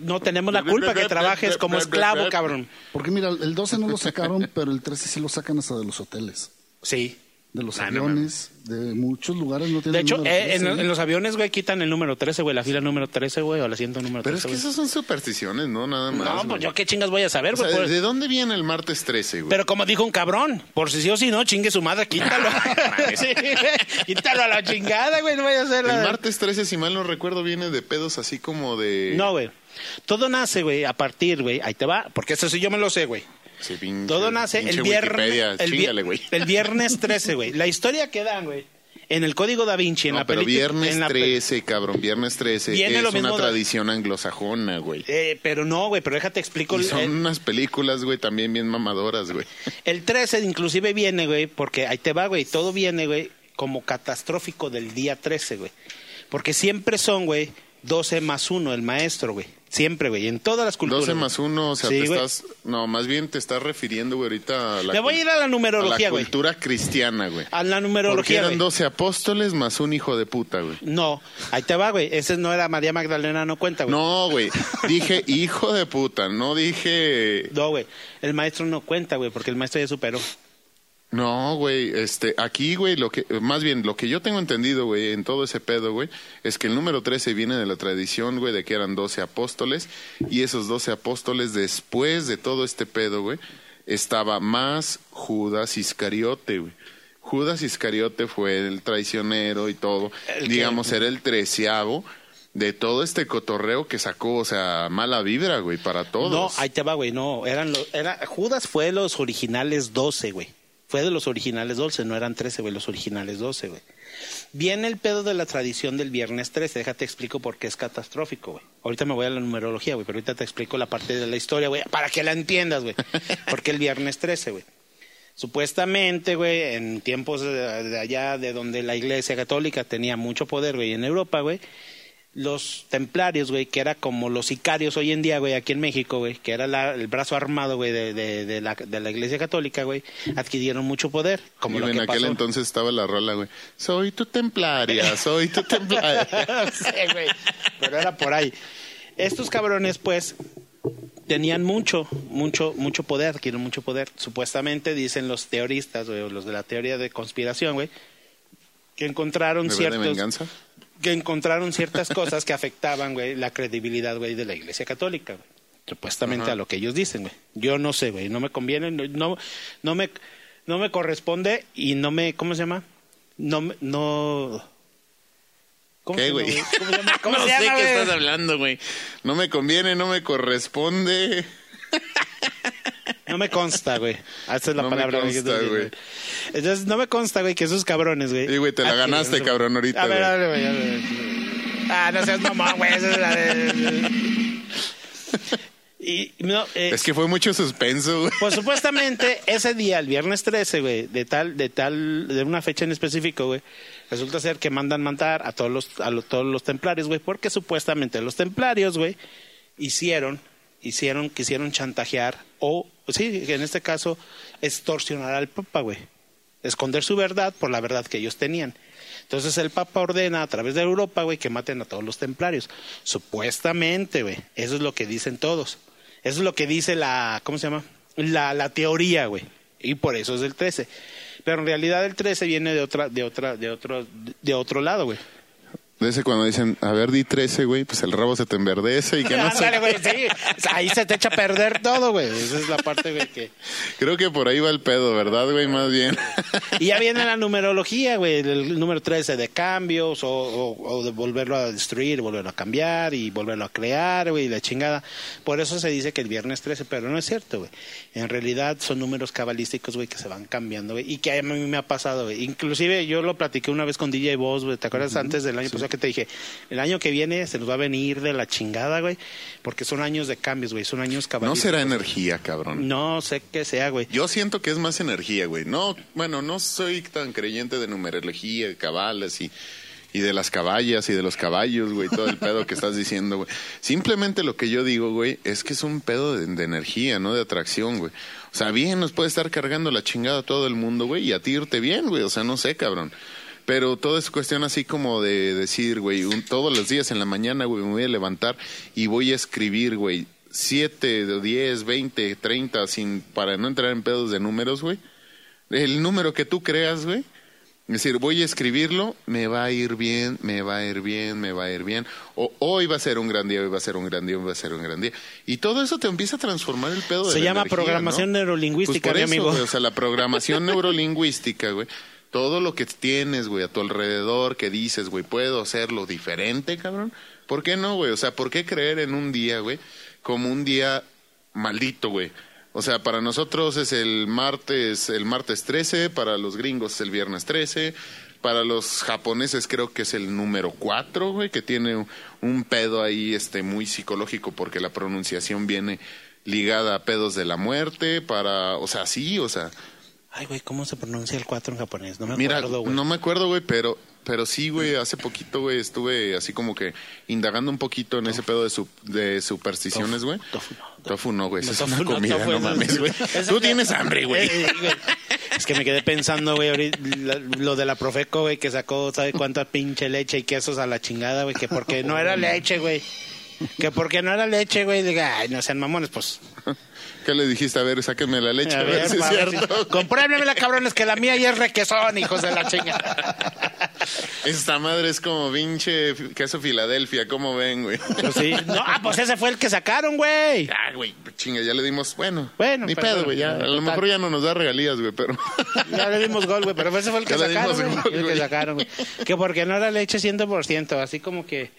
[SPEAKER 2] no tenemos la culpa que trabajes como esclavo, cabrón.
[SPEAKER 4] Porque mira, el 12 no lo sacaron, pero el 13 sí lo sacan hasta de los hoteles,
[SPEAKER 2] Sí.
[SPEAKER 4] De los
[SPEAKER 3] Ah, no
[SPEAKER 4] aviones, de muchos lugares no tienen
[SPEAKER 2] De hecho,
[SPEAKER 4] número
[SPEAKER 2] eh, en,
[SPEAKER 4] 13,
[SPEAKER 2] en los aviones, güey, quitan el número 13, güey, la fila número 13, güey, o el asiento número
[SPEAKER 3] Pero
[SPEAKER 2] 13.
[SPEAKER 3] es que esas son supersticiones, ¿no? Nada más.
[SPEAKER 2] No,
[SPEAKER 3] güey.
[SPEAKER 2] pues yo qué chingas voy a saber,
[SPEAKER 3] O sea,
[SPEAKER 2] güey.
[SPEAKER 3] ¿de dónde viene el martes 13, güey?
[SPEAKER 2] Pero como dijo un cabrón, por si sí o si no, chingue su madre, quítalo. Sí, quítalo a la chingada, güey, no vaya a ser
[SPEAKER 3] El martes 13, si mal no recuerdo, viene de pedos así como de...
[SPEAKER 2] No, güey. Todo nace, güey, a partir, güey, ahí te va, porque eso sí yo me lo sé, güey.
[SPEAKER 3] Sí, pinche-
[SPEAKER 2] Todo nace el viernes. El,
[SPEAKER 3] chíngale,
[SPEAKER 2] el viernes 13, güey. La historia que dan, güey. En el código da Vinci, en
[SPEAKER 3] No,
[SPEAKER 2] la
[SPEAKER 3] pero
[SPEAKER 2] película-
[SPEAKER 3] viernes
[SPEAKER 2] en la pe-
[SPEAKER 3] 13, cabrón, viernes 13
[SPEAKER 2] Viene
[SPEAKER 3] es
[SPEAKER 2] lo
[SPEAKER 3] una
[SPEAKER 2] de-
[SPEAKER 3] tradición anglosajona, güey.
[SPEAKER 2] Eh, pero no, güey, pero déjate explico.
[SPEAKER 3] Y son unas películas, güey, también bien mamadoras, güey.
[SPEAKER 2] El 13 inclusive viene, güey, porque ahí te va, güey, todo viene, güey, como catastrófico del día 13, güey. Porque siempre son, güey, 12 más 1 el maestro, güey. Siempre, güey, en todas las culturas.
[SPEAKER 3] 12
[SPEAKER 2] güey.
[SPEAKER 3] más 1, o sea,
[SPEAKER 2] Sí,
[SPEAKER 3] te
[SPEAKER 2] güey.
[SPEAKER 3] estás... No, más bien te estás refiriendo, güey, ahorita a la...
[SPEAKER 2] Voy a ir a la
[SPEAKER 3] a
[SPEAKER 2] numerología,
[SPEAKER 3] la
[SPEAKER 2] güey.
[SPEAKER 3] cultura cristiana, güey.
[SPEAKER 2] A la
[SPEAKER 3] Porque
[SPEAKER 2] numerología,
[SPEAKER 3] eran
[SPEAKER 2] güey.
[SPEAKER 3] 12 apóstoles más un hijo de puta, güey.
[SPEAKER 2] No, ahí te va, güey. Ese no era María Magdalena, no cuenta, güey.
[SPEAKER 3] No, güey. Dije hijo de puta, no dije.
[SPEAKER 2] No, güey. El maestro no cuenta, güey, porque el maestro ya superó.
[SPEAKER 3] No, güey. Este, aquí, güey, lo que, más bien, lo que yo tengo entendido, güey, en todo ese pedo, güey, es que el número 13 viene de la tradición, güey, de que eran 12 apóstoles. Y esos 12 apóstoles, después de todo este pedo, güey, estaba más Judas Iscariote, güey. Judas Iscariote fue el traicionero y todo.
[SPEAKER 2] Que-
[SPEAKER 3] Digamos, era el treceavo de todo este cotorreo que sacó, o sea, mala vibra, güey, para todos.
[SPEAKER 2] No, ahí te va, güey. No, eran los, era, Judas fue los originales 12, güey. Fue de los originales 12, no eran 13, güey, los originales 12, güey. Viene el pedo de la tradición del viernes 13. Déjate explico por qué es catastrófico, güey. Ahorita me voy a la numerología, güey, pero ahorita te explico la parte de la historia, güey, para que la entiendas, güey. Porque el viernes 13, güey. Supuestamente, güey, en tiempos de, allá de donde la Iglesia Católica tenía mucho poder, güey, en Europa, güey, los templarios, güey, que era como los sicarios hoy en día, güey, aquí en México, güey, que era la- el brazo armado, güey, de, de, de la, de la Iglesia Católica, güey, adquirieron mucho poder. Como
[SPEAKER 3] y
[SPEAKER 2] lo
[SPEAKER 3] en
[SPEAKER 2] que
[SPEAKER 3] aquel
[SPEAKER 2] pasó.
[SPEAKER 3] entonces estaba la rola, güey. Soy tu templaria, soy tu templaria.
[SPEAKER 2] Sí, güey, pero era por ahí. Estos cabrones, pues, tenían mucho, mucho, mucho poder, adquirieron mucho poder. Supuestamente dicen los teoristas, güey, los de la teoría de conspiración, güey, que encontraron
[SPEAKER 3] ¿Me ve de
[SPEAKER 2] ciertos
[SPEAKER 3] venganza?
[SPEAKER 2] Que encontraron ciertas cosas que afectaban, güey, la credibilidad, güey, de la Iglesia Católica, güey. Supuestamente
[SPEAKER 3] Ajá.
[SPEAKER 2] a lo que ellos dicen, güey. Yo no sé, güey, no me conviene, no, no, me, no me corresponde y no me, ¿cómo se llama? No, me- no. ¿Cómo
[SPEAKER 3] ¿Qué, güey?
[SPEAKER 2] ¿Cómo se llama? ¿Cómo
[SPEAKER 3] no
[SPEAKER 2] se
[SPEAKER 3] sé qué estás hablando, güey. No me conviene, no me corresponde.
[SPEAKER 2] No me consta, güey. Ah, Esa es la
[SPEAKER 3] No me
[SPEAKER 2] palabra que
[SPEAKER 3] consta, güey.
[SPEAKER 2] Entonces, no me consta, güey, que esos cabrones, güey.
[SPEAKER 3] Sí, güey, te la
[SPEAKER 2] adquirieron
[SPEAKER 3] ganaste, cabrón, ahorita,
[SPEAKER 2] A ver, a ver, güey, a ver. Ah, no seas mamón, güey. Esa es la de... Y, no, eh,
[SPEAKER 3] Es que fue mucho suspenso, güey.
[SPEAKER 2] Pues supuestamente ese día, el viernes 13, güey, de tal, de tal, de una fecha en específico, güey, resulta ser que mandan matar a todos los, a lo- todos los templarios, güey, porque supuestamente los templarios, güey, hicieron, hicieron, quisieron chantajear o, sí, en este caso, extorsionar al Papa, güey, esconder su verdad por la verdad que ellos tenían. Entonces el Papa ordena a través de Europa, güey, que maten a todos los templarios. Supuestamente, güey. Eso es lo que dicen todos. Eso es lo que dice la, ¿cómo se llama? La, la teoría, güey. Y por eso es el 13. Pero en realidad el 13 viene de otra, de otra, de otro, de otro lado, güey.
[SPEAKER 3] De ese cuando dicen, a ver, di 13, güey, pues el rabo se te enverdece y que no sé.
[SPEAKER 2] Ándale, güey, sí. Ahí se te echa a perder todo, güey. Esa es la parte, güey, que...
[SPEAKER 3] Creo que por ahí va el pedo, ¿verdad, güey? Más bien.
[SPEAKER 2] Y ya viene la numerología, güey, el número 13 de cambios o, o- o de volverlo a destruir, volverlo a cambiar y volverlo a crear, güey, la chingada. Por eso se dice que el viernes 13, pero no es cierto, güey. En realidad son números cabalísticos, güey, que se van cambiando, güey, y que a mí me ha pasado, güey. Inclusive yo lo platiqué una vez con DJ Boss, güey, ¿te acuerdas antes del año pasado que te dije? El año que viene se nos va a venir de la chingada, güey, porque son años de cambios, güey, son años
[SPEAKER 3] No
[SPEAKER 2] cabalísticos.
[SPEAKER 3] será energía, cabrón.
[SPEAKER 2] No sé qué sea, güey.
[SPEAKER 3] Yo siento que es más energía, güey. No, bueno, no soy tan creyente de numerología, de cabalas y, y de las caballas y de los caballos, güey, todo el pedo que estás diciendo, güey. Simplemente lo que yo digo, güey, es que es un pedo de, de energía, no de atracción, güey. O sea, bien nos puede estar cargando la chingada a todo el mundo, güey, y a ti irte bien, güey. O sea, no sé, cabrón. Pero todo es cuestión así como de decir, güey, un- todos los días en la mañana, güey, me voy a levantar y voy a escribir, güey, siete, de diez, veinte, treinta, sin, para no entrar en pedos de números, güey. El número que tú creas, güey. Es decir, voy a escribirlo, me va a ir bien, me va a ir bien, me va a ir bien. O hoy va a ser un gran día, hoy va a ser un gran día, hoy va a ser un gran día. Y todo eso te empieza a transformar el pedo de
[SPEAKER 2] Se
[SPEAKER 3] la
[SPEAKER 2] llama
[SPEAKER 3] energía,
[SPEAKER 2] programación
[SPEAKER 3] ¿no?
[SPEAKER 2] neurolingüística,
[SPEAKER 3] Pues por
[SPEAKER 2] mi
[SPEAKER 3] eso,
[SPEAKER 2] amigo.
[SPEAKER 3] güey, o sea, la programación neurolingüística, güey. Todo lo que tienes, güey, a tu alrededor, que dices, güey, puedo hacerlo diferente, cabrón. ¿Por qué no, güey? O sea, ¿por qué creer en un día, güey, como un día maldito, güey? O sea, para nosotros es el martes, el martes 13, para los gringos es el viernes 13, para los japoneses creo que es el número 4, güey, que tiene un, pedo ahí este muy psicológico porque la pronunciación viene ligada a pedos de la muerte, para, o sea, sí, o sea,
[SPEAKER 2] Ay, güey, ¿cómo se pronuncia el 4 en japonés? No me
[SPEAKER 3] Mira,
[SPEAKER 2] acuerdo, güey.
[SPEAKER 3] no me acuerdo, güey, pero, pero sí, güey, hace poquito, güey, estuve así como que indagando un poquito en ese pedo de, su, de supersticiones, güey.
[SPEAKER 2] Tofu no.
[SPEAKER 3] Tofu no, güey,
[SPEAKER 2] No,
[SPEAKER 3] esa es
[SPEAKER 2] tofu
[SPEAKER 3] una
[SPEAKER 2] no,
[SPEAKER 3] comida, no
[SPEAKER 2] es-
[SPEAKER 3] mames, güey. Tú tienes hambre, güey.
[SPEAKER 2] Es que me quedé pensando, güey, ahorita, lo de la Profeco, güey, que sacó, ¿sabe cuánta pinche leche y quesos a la chingada, güey? Que porque no era leche, güey. Que porque no era leche, güey. Diga, ay, no sean mamones, pues.
[SPEAKER 3] ¿Qué le dijiste? A ver, sáquenme la leche, a,
[SPEAKER 2] A
[SPEAKER 3] ver,
[SPEAKER 2] ver,
[SPEAKER 3] si es cierto.
[SPEAKER 2] Compruébenmela, cabrones, que la mía ya es requesón, hijos de la chingada.
[SPEAKER 3] Esta madre es como pinche queso Filadelfia, ¿cómo ven, güey?
[SPEAKER 2] Pues sí. No, ah, pues ese fue el que sacaron, güey.
[SPEAKER 3] Ah, güey, chinga, ya le dimos, bueno,
[SPEAKER 2] Bueno,
[SPEAKER 3] ni
[SPEAKER 2] pero
[SPEAKER 3] pedo, güey, ya, a lo mejor ya no nos da regalías, güey, pero...
[SPEAKER 2] Ya le dimos gol, güey, pero ese fue el que
[SPEAKER 3] Ya
[SPEAKER 2] sacaron,
[SPEAKER 3] gol,
[SPEAKER 2] El que sacaron, güey. Que porque no era leche 100%, así como que...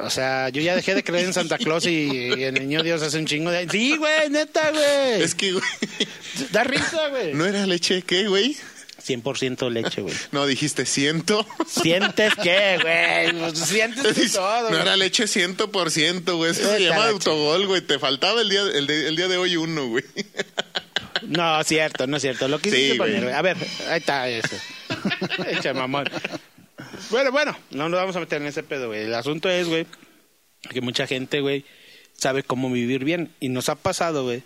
[SPEAKER 2] O sea, yo ya dejé de creer en Santa Claus y, y el niño Dios hace un chingo de... Sí, güey, neta, güey.
[SPEAKER 3] es que, güey,
[SPEAKER 2] Da risa, güey.
[SPEAKER 3] ¿no era leche qué, güey?
[SPEAKER 2] 100% leche, güey.
[SPEAKER 3] No, dijiste ciento.
[SPEAKER 2] ¿Sientes qué, güey? Pues Sientes de todo,
[SPEAKER 3] no
[SPEAKER 2] güey.
[SPEAKER 3] era leche ciento por ciento, güey. Eso se llama
[SPEAKER 2] la
[SPEAKER 3] autogol, güey. Te faltaba el día, el de, el día de hoy uno, güey.
[SPEAKER 2] No, cierto, no es cierto. Lo quisiste
[SPEAKER 3] Sí,
[SPEAKER 2] poner,
[SPEAKER 3] güey.
[SPEAKER 2] güey. A ver, ahí está eso. Echa mamón. Bueno, bueno, no nos vamos a meter en ese pedo, güey. El asunto es, güey, que mucha gente, güey, sabe cómo vivir bien. Y nos ha pasado, güey.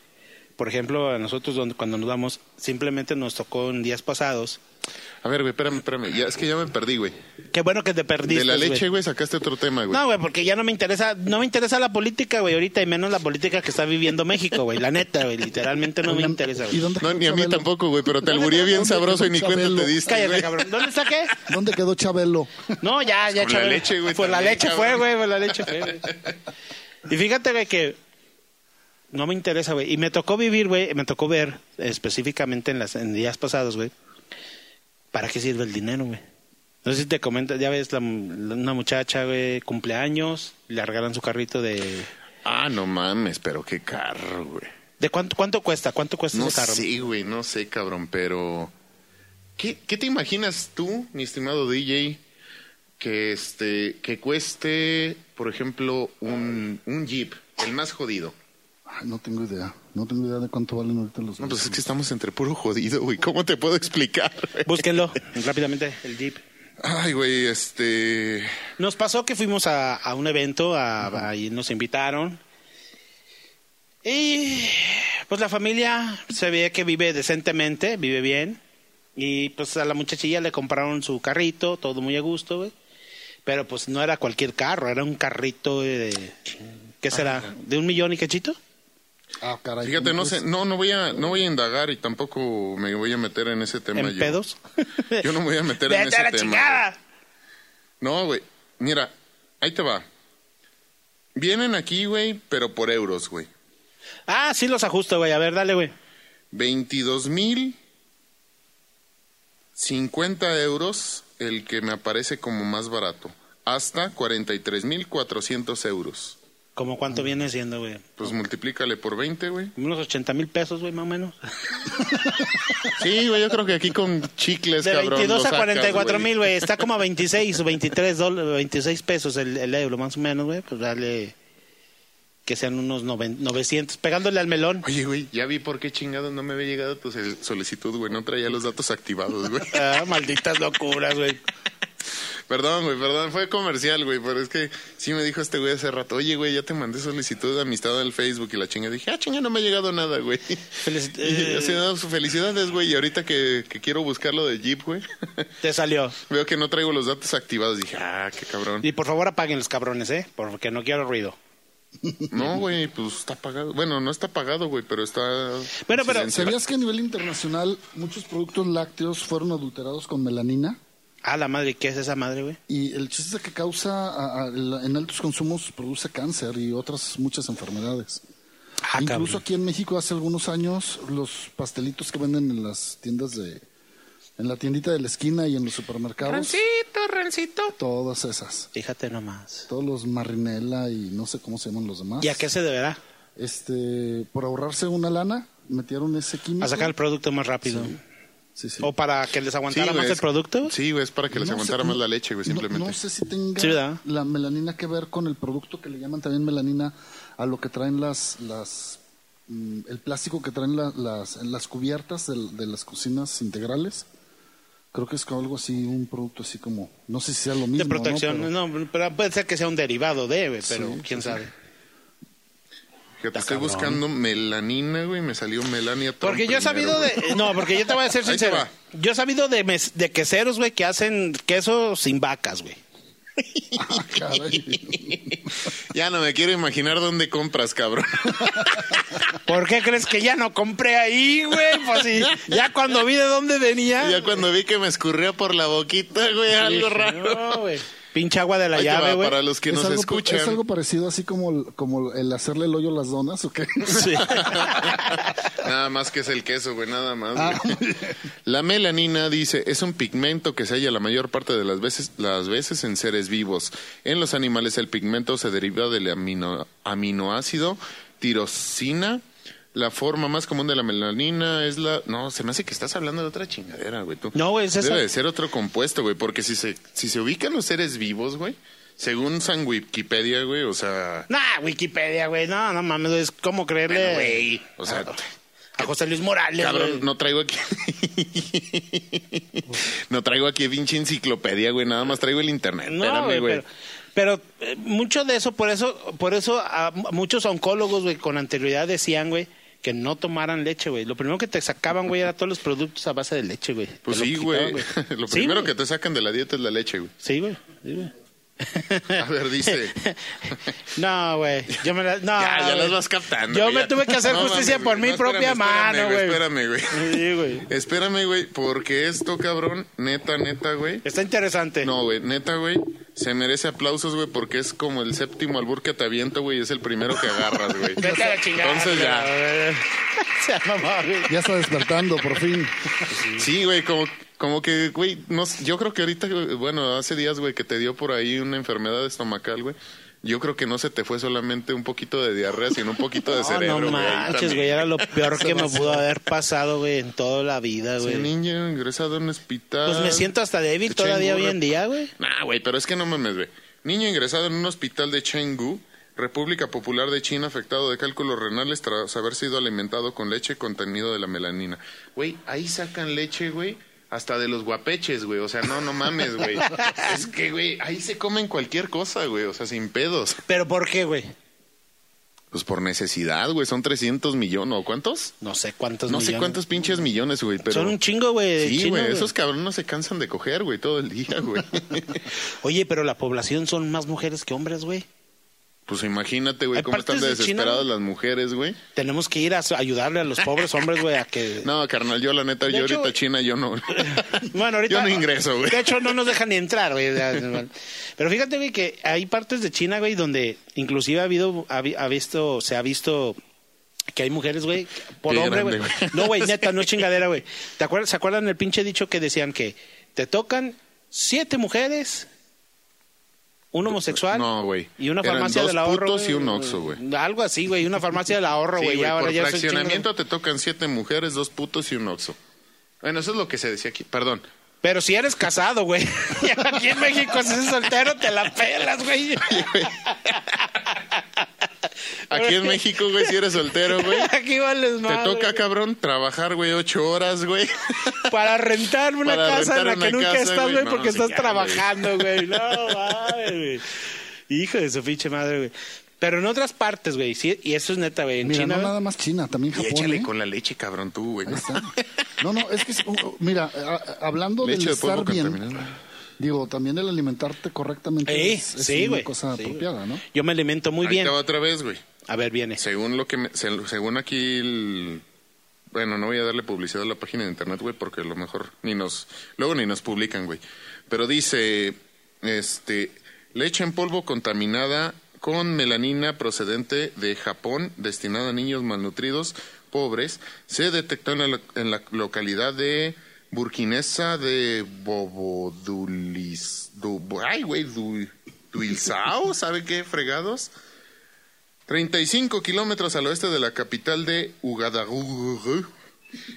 [SPEAKER 2] Por ejemplo, a nosotros donde, cuando nos vamos, simplemente nos tocó en días pasados.
[SPEAKER 3] A ver, güey, espérame, espérame. Ya, es que ya me perdí, güey.
[SPEAKER 2] Qué bueno que te perdiste.
[SPEAKER 3] De la leche,
[SPEAKER 2] güey.
[SPEAKER 3] sacaste otro tema, güey.
[SPEAKER 2] No, güey, porque ya no me interesa, no me interesa la política, güey, ahorita y menos la política que está viviendo México, güey. La neta, güey, literalmente no me interesa,
[SPEAKER 4] ¿y
[SPEAKER 2] güey.
[SPEAKER 4] dónde
[SPEAKER 3] No,
[SPEAKER 4] quedó
[SPEAKER 3] ni a mí
[SPEAKER 4] Chabelo?
[SPEAKER 3] tampoco, güey, pero te
[SPEAKER 2] ¿Dónde
[SPEAKER 3] alburía
[SPEAKER 2] quedó-
[SPEAKER 3] bien sabroso y ni cuenta
[SPEAKER 4] Chabelo?
[SPEAKER 3] te diste,
[SPEAKER 2] Cállate,
[SPEAKER 3] güey.
[SPEAKER 2] cabrón. ¿Dónde está qué?
[SPEAKER 4] ¿Dónde quedó Chabelo?
[SPEAKER 2] No, ya, ya,
[SPEAKER 3] Con la leche, güey,
[SPEAKER 2] Pues la
[SPEAKER 3] también,
[SPEAKER 2] leche fue, güey, pues la leche fue, güey. Y fíjate, güey, que no me interesa, güey. Y me tocó vivir, güey, me tocó ver específicamente en, las, en días pasados, güey, para qué sirve el dinero, güey. No sé si te comentas, ya ves, la- la- una muchacha, güey, cumpleaños, le regalan su carrito de...
[SPEAKER 3] Ah, no mames, pero qué carro, güey.
[SPEAKER 2] ¿De cuánto, cuánto cuesta? ¿Cuánto cuesta
[SPEAKER 3] No
[SPEAKER 2] ese carro?
[SPEAKER 3] sé, güey, no sé, cabrón, pero... ¿Qué, ¿Qué te imaginas tú, mi estimado DJ, que este que cueste, por ejemplo, un, un Jeep, el más jodido?
[SPEAKER 4] Ay, no tengo idea. No tengo idea de cuánto valen ahorita los
[SPEAKER 3] No, pues es que estamos entre puro jodido, güey. ¿Cómo te puedo explicar? güey?
[SPEAKER 2] Búsquenlo rápidamente, el Jeep.
[SPEAKER 3] Ay, güey, este...
[SPEAKER 2] Nos pasó que fuimos a, a un evento, a, ahí nos invitaron. Y pues la familia se ve que vive decentemente, vive bien. Y pues a la muchachilla le compraron su carrito, todo muy a gusto, güey. Pero pues no era cualquier carro, era un carrito de... ¿Qué será? ¿De un millón y cachito?
[SPEAKER 4] Ah, caray.
[SPEAKER 3] Fíjate,
[SPEAKER 4] ¿cómo
[SPEAKER 3] no sé, no, no voy a, no voy a indagar y tampoco me voy a meter en ese tema
[SPEAKER 2] ¿En
[SPEAKER 3] yo.
[SPEAKER 2] pedos?
[SPEAKER 3] Yo no me voy a meter en
[SPEAKER 2] ¡Vete
[SPEAKER 3] ese
[SPEAKER 2] a la
[SPEAKER 3] tema.
[SPEAKER 2] chingada!
[SPEAKER 3] No, güey. Mira, ahí te va. Vienen aquí, güey, pero por euros, güey.
[SPEAKER 2] Ah, sí los ajusto, güey. A ver, dale, güey.
[SPEAKER 3] 22 mil 50 euros el que me aparece como más barato. Hasta 43 mil 400 euros.
[SPEAKER 2] ¿Cómo cuánto viene siendo, güey?
[SPEAKER 3] Pues multiplícale por 20, güey.
[SPEAKER 2] Unos 80 mil pesos, güey, más o menos.
[SPEAKER 3] Sí, güey, yo creo que aquí con chicles,
[SPEAKER 2] De
[SPEAKER 3] cabrón.
[SPEAKER 2] 22
[SPEAKER 3] lo
[SPEAKER 2] a
[SPEAKER 3] sacas,
[SPEAKER 2] 44 mil, güey. Está como a 26 o 23 dólares, 26 pesos el, el euro, más o menos, güey. Pues dale que sean unos noven- 900, pegándole al melón.
[SPEAKER 3] Oye, güey, ya vi por qué chingado no me había llegado tu sol- solicitud, güey. No traía los datos activados, güey.
[SPEAKER 2] Ah, malditas locuras, güey.
[SPEAKER 3] Perdón, güey, perdón. Fue comercial, güey. Pero es que sí me dijo este güey hace rato. Oye, güey, ya te mandé solicitud de amistad al Facebook y la chinga. Dije, ah, chinga, no me ha llegado nada, güey.
[SPEAKER 2] Felici-
[SPEAKER 3] Y
[SPEAKER 2] eh,
[SPEAKER 3] así, no, felicidades, güey. Y ahorita que, que quiero buscar lo de Jeep, güey.
[SPEAKER 2] Te salió.
[SPEAKER 3] Veo que no traigo los datos activados. Dije, ah, qué cabrón.
[SPEAKER 2] Y por favor apaguen los cabrones, ¿eh? Porque no quiero ruido.
[SPEAKER 3] No, güey, pues está pagado. Bueno, no está pagado, güey, pero está.
[SPEAKER 2] Bueno, pero-.
[SPEAKER 4] ¿Sabías que a nivel internacional muchos productos lácteos fueron adulterados con melanina?
[SPEAKER 2] Ah, la madre, ¿qué es esa madre, güey?
[SPEAKER 4] Y el chiste es que causa, a- a- la- en altos consumos, produce cáncer y otras muchas enfermedades.
[SPEAKER 2] Ah,
[SPEAKER 4] Incluso
[SPEAKER 2] cabrón.
[SPEAKER 4] aquí en México hace algunos años, los pastelitos que venden en las tiendas de, en la tiendita de la esquina y en los supermercados,
[SPEAKER 2] Rancito, rancito.
[SPEAKER 4] todas esas,
[SPEAKER 2] Fíjate nomás.
[SPEAKER 4] todos los marinela y no sé cómo se llaman los demás.
[SPEAKER 2] ¿Y a qué se deberá?
[SPEAKER 4] Este, por ahorrarse una lana, metieron ese químico.
[SPEAKER 2] A sacar el producto más rápido.
[SPEAKER 4] Sí, sí.
[SPEAKER 2] ¿O para que les
[SPEAKER 3] Sí,
[SPEAKER 2] aguantara
[SPEAKER 3] güey,
[SPEAKER 2] más el producto?
[SPEAKER 3] Sí, güey, es para que les
[SPEAKER 4] No
[SPEAKER 3] aguantara
[SPEAKER 4] sé-
[SPEAKER 3] más la leche, güey,
[SPEAKER 4] no-
[SPEAKER 3] simplemente.
[SPEAKER 4] No, sé si tenga la melanina que ver con el producto que le llaman también melanina a lo que traen las, las mm, el plástico que traen la- las, las cubiertas del- de, las cocinas integrales. Creo que es como algo así, un producto así como, no sé si sea lo mismo.
[SPEAKER 2] de protección.
[SPEAKER 4] ¿no?
[SPEAKER 2] No, pero puede ser que sea un derivado de, pero
[SPEAKER 4] Sí,
[SPEAKER 2] quién
[SPEAKER 4] sí,
[SPEAKER 2] sabe.
[SPEAKER 3] Fíjate,
[SPEAKER 2] Está
[SPEAKER 3] estoy
[SPEAKER 2] cabrón.
[SPEAKER 3] buscando melanina, güey, me salió melania Trump
[SPEAKER 2] Porque yo he sabido de. No, porque yo te voy a ser
[SPEAKER 3] te
[SPEAKER 2] sincero. Yo he sabido de, mes- de queseros, güey, que hacen queso sin vacas, güey.
[SPEAKER 4] Ah.
[SPEAKER 3] Ya no me quiero imaginar dónde compras, cabrón.
[SPEAKER 2] ¿Por qué crees que ya no compré ahí, güey? Pues sí, ya cuando vi de dónde venía.
[SPEAKER 3] ya cuando vi que me escurría por la boquita, güey, algo raro.
[SPEAKER 2] No, güey. Pinche agua de la
[SPEAKER 3] Ahí
[SPEAKER 2] llave, güey.
[SPEAKER 3] para los que
[SPEAKER 4] ¿Es,
[SPEAKER 3] nos
[SPEAKER 4] algo,
[SPEAKER 3] escuchan.
[SPEAKER 4] ¿Es algo parecido así como, el- como el hacerle el hoyo a las donas o qué?
[SPEAKER 2] Sí.
[SPEAKER 3] Nada más que es el queso, güey, nada más.
[SPEAKER 4] Ah,
[SPEAKER 3] güey. La melanina dice es un pigmento que se halla la mayor parte de las veces, las veces en seres vivos. En los animales el pigmento se deriva del amino- aminoácido tirosina. La forma más común de la melanina es la... No, se me hace que estás hablando de otra chingadera, güey. tú.
[SPEAKER 2] No, güey, es esa.
[SPEAKER 3] Debe de ser otro compuesto, güey, porque si se, si se ubican los seres vivos, güey, según San Wikipedia, güey, o sea...
[SPEAKER 2] Nah, Wikipedia, güey. No, no mames, es como creerle.
[SPEAKER 3] Bueno, güey, o sea,
[SPEAKER 2] A José Luis Morales,
[SPEAKER 3] Cabrón,
[SPEAKER 2] güey.
[SPEAKER 3] no traigo aquí. no traigo aquí pinche enciclopedia, güey. Nada más traigo el internet.
[SPEAKER 2] No,
[SPEAKER 3] Espérame,
[SPEAKER 2] güey,
[SPEAKER 3] güey.
[SPEAKER 2] pero, pero eh, mucho de eso, por eso, por eso a, muchos oncólogos, güey, con anterioridad decían, güey, que no tomaran leche, güey. Lo primero que te sacaban, güey, era todos los productos a base de leche, güey.
[SPEAKER 3] Pues
[SPEAKER 2] Te
[SPEAKER 3] sí,
[SPEAKER 2] lo
[SPEAKER 3] güey. Lo
[SPEAKER 2] Sí,
[SPEAKER 3] primero que te sacan de la dieta es la leche, güey.
[SPEAKER 2] Sí, güey. Sí, güey.
[SPEAKER 3] A ver, dice.
[SPEAKER 2] No, güey. Yo me la, no,
[SPEAKER 3] ya, ya las vas captando.
[SPEAKER 2] Yo me
[SPEAKER 3] ya.
[SPEAKER 2] tuve que hacer
[SPEAKER 3] No
[SPEAKER 2] justicia por mi propia
[SPEAKER 3] espérame,
[SPEAKER 2] mano, güey.
[SPEAKER 3] Espérame, güey.
[SPEAKER 2] Sí, güey.
[SPEAKER 3] Espérame, güey, porque esto, cabrón, neta, neta, güey.
[SPEAKER 2] Está interesante.
[SPEAKER 3] No, güey, neta, güey, se merece aplausos, güey, porque es como el séptimo albur que te aviento, güey, y es el primero que agarras, güey.
[SPEAKER 2] Vete a la chingada.
[SPEAKER 3] Entonces ya.
[SPEAKER 2] Se güey.
[SPEAKER 4] ya está despertando, por fin.
[SPEAKER 3] Sí, güey, como, como que, güey, no, yo creo que ahorita, bueno, hace días, güey, que te dio por ahí una enfermedad estomacal, güey. Yo creo que no se te fue solamente un poquito de diarrea, sino un poquito de
[SPEAKER 2] No,
[SPEAKER 3] cerebro,
[SPEAKER 2] no manches, güey. Era lo peor que me pudo haber pasado, güey, en toda la vida,
[SPEAKER 3] Sí,
[SPEAKER 2] güey.
[SPEAKER 3] niño ingresado en un hospital.
[SPEAKER 2] Pues me siento hasta débil todavía hoy en día, güey.
[SPEAKER 3] Nah, güey, pero es que no mames, güey. Niño ingresado en un hospital de Chengdu República Popular de China afectado de cálculos renales tras haber sido alimentado con leche contenido de la melanina. Güey, ahí sacan leche, güey, hasta de los guapeches, güey. O sea, no, no mames, güey. es que, güey, ahí se comen cualquier cosa, güey. O sea, sin pedos.
[SPEAKER 2] ¿Pero por qué, güey?
[SPEAKER 3] Pues por necesidad, güey. Son 300 millones, ¿o cuántos?
[SPEAKER 2] No sé cuántos
[SPEAKER 3] No sé cuántos pinches millones, güey. Pero...
[SPEAKER 2] Son un chingo, güey.
[SPEAKER 3] Sí, güey. Esos cabrones no se cansan de coger, güey, todo el día, güey.
[SPEAKER 2] Oye, pero la población son más mujeres que hombres, güey.
[SPEAKER 3] Pues imagínate, güey, cómo están de
[SPEAKER 2] China,
[SPEAKER 3] desesperadas las mujeres, güey.
[SPEAKER 2] Tenemos que ir a ayudarle a los pobres hombres, güey, a que...
[SPEAKER 3] No, carnal, yo la neta,
[SPEAKER 2] De
[SPEAKER 3] yo
[SPEAKER 2] hecho-
[SPEAKER 3] ahorita China, yo no.
[SPEAKER 2] Bueno, ahorita...
[SPEAKER 3] Yo no ingreso, güey.
[SPEAKER 2] De hecho, no nos dejan ni entrar, güey. Pero fíjate, güey, que hay partes de China, güey, donde inclusive ha habido, ha, vi- ha visto, se ha visto que hay mujeres, güey, por
[SPEAKER 3] Qué
[SPEAKER 2] hombre, güey. No, güey, neta, no es chingadera, güey. ¿Te acuerdas, ¿Se acuerdan el pinche dicho que decían que te tocan siete mujeres, un homosexual
[SPEAKER 3] No, güey.
[SPEAKER 2] y una farmacia del ahorro?
[SPEAKER 3] putos y
[SPEAKER 2] güey.
[SPEAKER 3] un Oxxo, güey.
[SPEAKER 2] Algo así, güey, una farmacia del ahorro,
[SPEAKER 3] Sí,
[SPEAKER 2] güey. ahora
[SPEAKER 3] por
[SPEAKER 2] ya
[SPEAKER 3] fraccionamiento te tocan siete mujeres, dos putos y un oxo. Bueno, eso es lo que se decía aquí. Perdón.
[SPEAKER 2] Pero si eres casado, güey. Y aquí en México, si eres soltero, te la pelas, güey.
[SPEAKER 3] Aquí en México, güey, si eres soltero, güey.
[SPEAKER 2] Aquí vales
[SPEAKER 3] Te
[SPEAKER 2] más.
[SPEAKER 3] toca,
[SPEAKER 2] güey.
[SPEAKER 3] cabrón, trabajar, güey, ocho horas, güey.
[SPEAKER 2] Para rentar una
[SPEAKER 3] Para
[SPEAKER 2] casa en la que nunca
[SPEAKER 3] casa,
[SPEAKER 2] estás,
[SPEAKER 3] güey. No,
[SPEAKER 2] porque estás
[SPEAKER 3] ya,
[SPEAKER 2] trabajando, güey. No, mames, güey. Hijo de su pinche madre, güey. Pero en otras partes, güey, sí, y eso es neta, güey. En
[SPEAKER 4] Mira,
[SPEAKER 2] China,
[SPEAKER 4] no nada más China, también
[SPEAKER 3] Y
[SPEAKER 4] Japón.
[SPEAKER 3] échale
[SPEAKER 4] ¿eh?
[SPEAKER 3] con la leche, cabrón, tú, güey.
[SPEAKER 4] Ahí está. No, no, es que, uh, uh, mira, a- a- hablando
[SPEAKER 3] Leche
[SPEAKER 4] del
[SPEAKER 3] de
[SPEAKER 4] estar bien. Digo, también el alimentarte correctamente
[SPEAKER 2] Eh,
[SPEAKER 4] es, es
[SPEAKER 2] sí,
[SPEAKER 4] una cosa
[SPEAKER 2] Sí,
[SPEAKER 4] apropiada. ¿no?
[SPEAKER 2] Yo me alimento muy
[SPEAKER 3] Ahí
[SPEAKER 2] bien.
[SPEAKER 3] te va otra vez, güey.
[SPEAKER 2] A ver, viene.
[SPEAKER 3] Según lo que me- se- según aquí el- bueno, no voy a darle publicidad a la página de internet, güey, porque a lo mejor ni nos luego ni nos publican, güey. Pero dice este leche en polvo contaminada con melanina procedente de Japón destinada a niños malnutridos pobres se detectó en la, en la localidad de Burkinesa de Bobodulis du, ay güey du, Duilzao, ¿sabe qué fregados? 35 kilómetros al oeste de la capital de Ugadaguguru.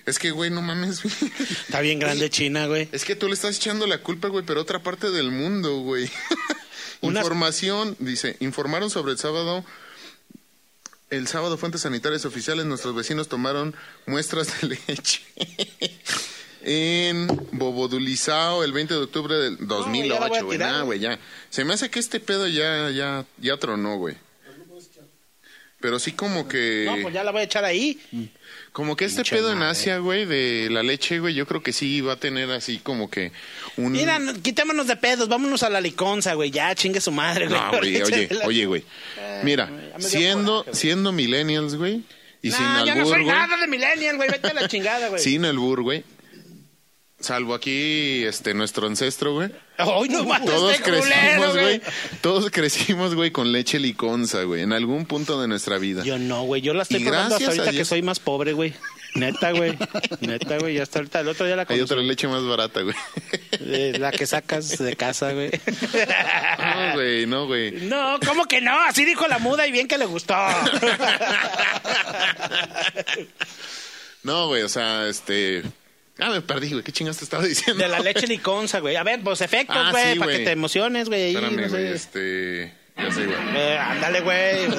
[SPEAKER 3] Es que, güey, no mames, güey.
[SPEAKER 2] Está bien grande China, güey.
[SPEAKER 3] Es que tú le estás echando la culpa, güey, pero otra parte del mundo, güey. Información, dice, informaron sobre el sábado. El sábado fuentes sanitarias oficiales, nuestros vecinos tomaron muestras de leche. En Bobodulizao el 20 de octubre del
[SPEAKER 2] ya la voy a
[SPEAKER 3] 2008, güey. Nah,
[SPEAKER 2] güey.
[SPEAKER 3] ya. Se me hace que este pedo ya, ya, ya tronó, güey. Pero sí como que...
[SPEAKER 2] No, pues ya la voy a echar ahí.
[SPEAKER 3] Como que este pedo en. Asia, güey, de la leche, güey, yo creo que sí va a tener así como que un...
[SPEAKER 2] Mira, no- quitémonos de pedos, vámonos a la liconza, güey. Ya, chingue su madre, güey.
[SPEAKER 3] No, güey, oye, oye, güey. Mira,
[SPEAKER 2] me dio
[SPEAKER 3] siendo,
[SPEAKER 2] coraje,
[SPEAKER 3] siendo millennials, güey, y sin
[SPEAKER 2] No, yo
[SPEAKER 3] albur,
[SPEAKER 2] no soy
[SPEAKER 3] güey,
[SPEAKER 2] nada de millennial, güey. Vete a la chingada, güey.
[SPEAKER 3] sin albur, güey, salvo aquí, este, nuestro ancestro, güey,
[SPEAKER 2] Hoy no mames,
[SPEAKER 3] todos
[SPEAKER 2] este
[SPEAKER 3] crecimos, güey, todos crecimos, güey, con leche liconza, güey, en algún punto de nuestra vida.
[SPEAKER 2] Yo no, güey. Yo la estoy
[SPEAKER 3] Y
[SPEAKER 2] probando hasta ahorita que soy más pobre, güey. Neta, güey. Neta, güey. Ya hasta ahorita. El otro día la
[SPEAKER 3] Hay
[SPEAKER 2] conocí.
[SPEAKER 3] otra leche más barata, güey.
[SPEAKER 2] Eh, la que sacas de casa, güey.
[SPEAKER 3] No, güey, no, güey.
[SPEAKER 2] No, ¿cómo que no? Así dijo la muda y bien que le gustó.
[SPEAKER 3] No, güey, o sea, este... Ah, me perdí, güey, ¿qué chingas te estaba diciendo?
[SPEAKER 2] De la leche liconza, güey. A ver, pues efectos,
[SPEAKER 3] Ah,
[SPEAKER 2] güey,
[SPEAKER 3] sí,
[SPEAKER 2] para que te emociones, güey.
[SPEAKER 3] Espérame,
[SPEAKER 2] no sé.
[SPEAKER 3] güey, este... Ya sé, güey.
[SPEAKER 2] Eh, ándale, güey.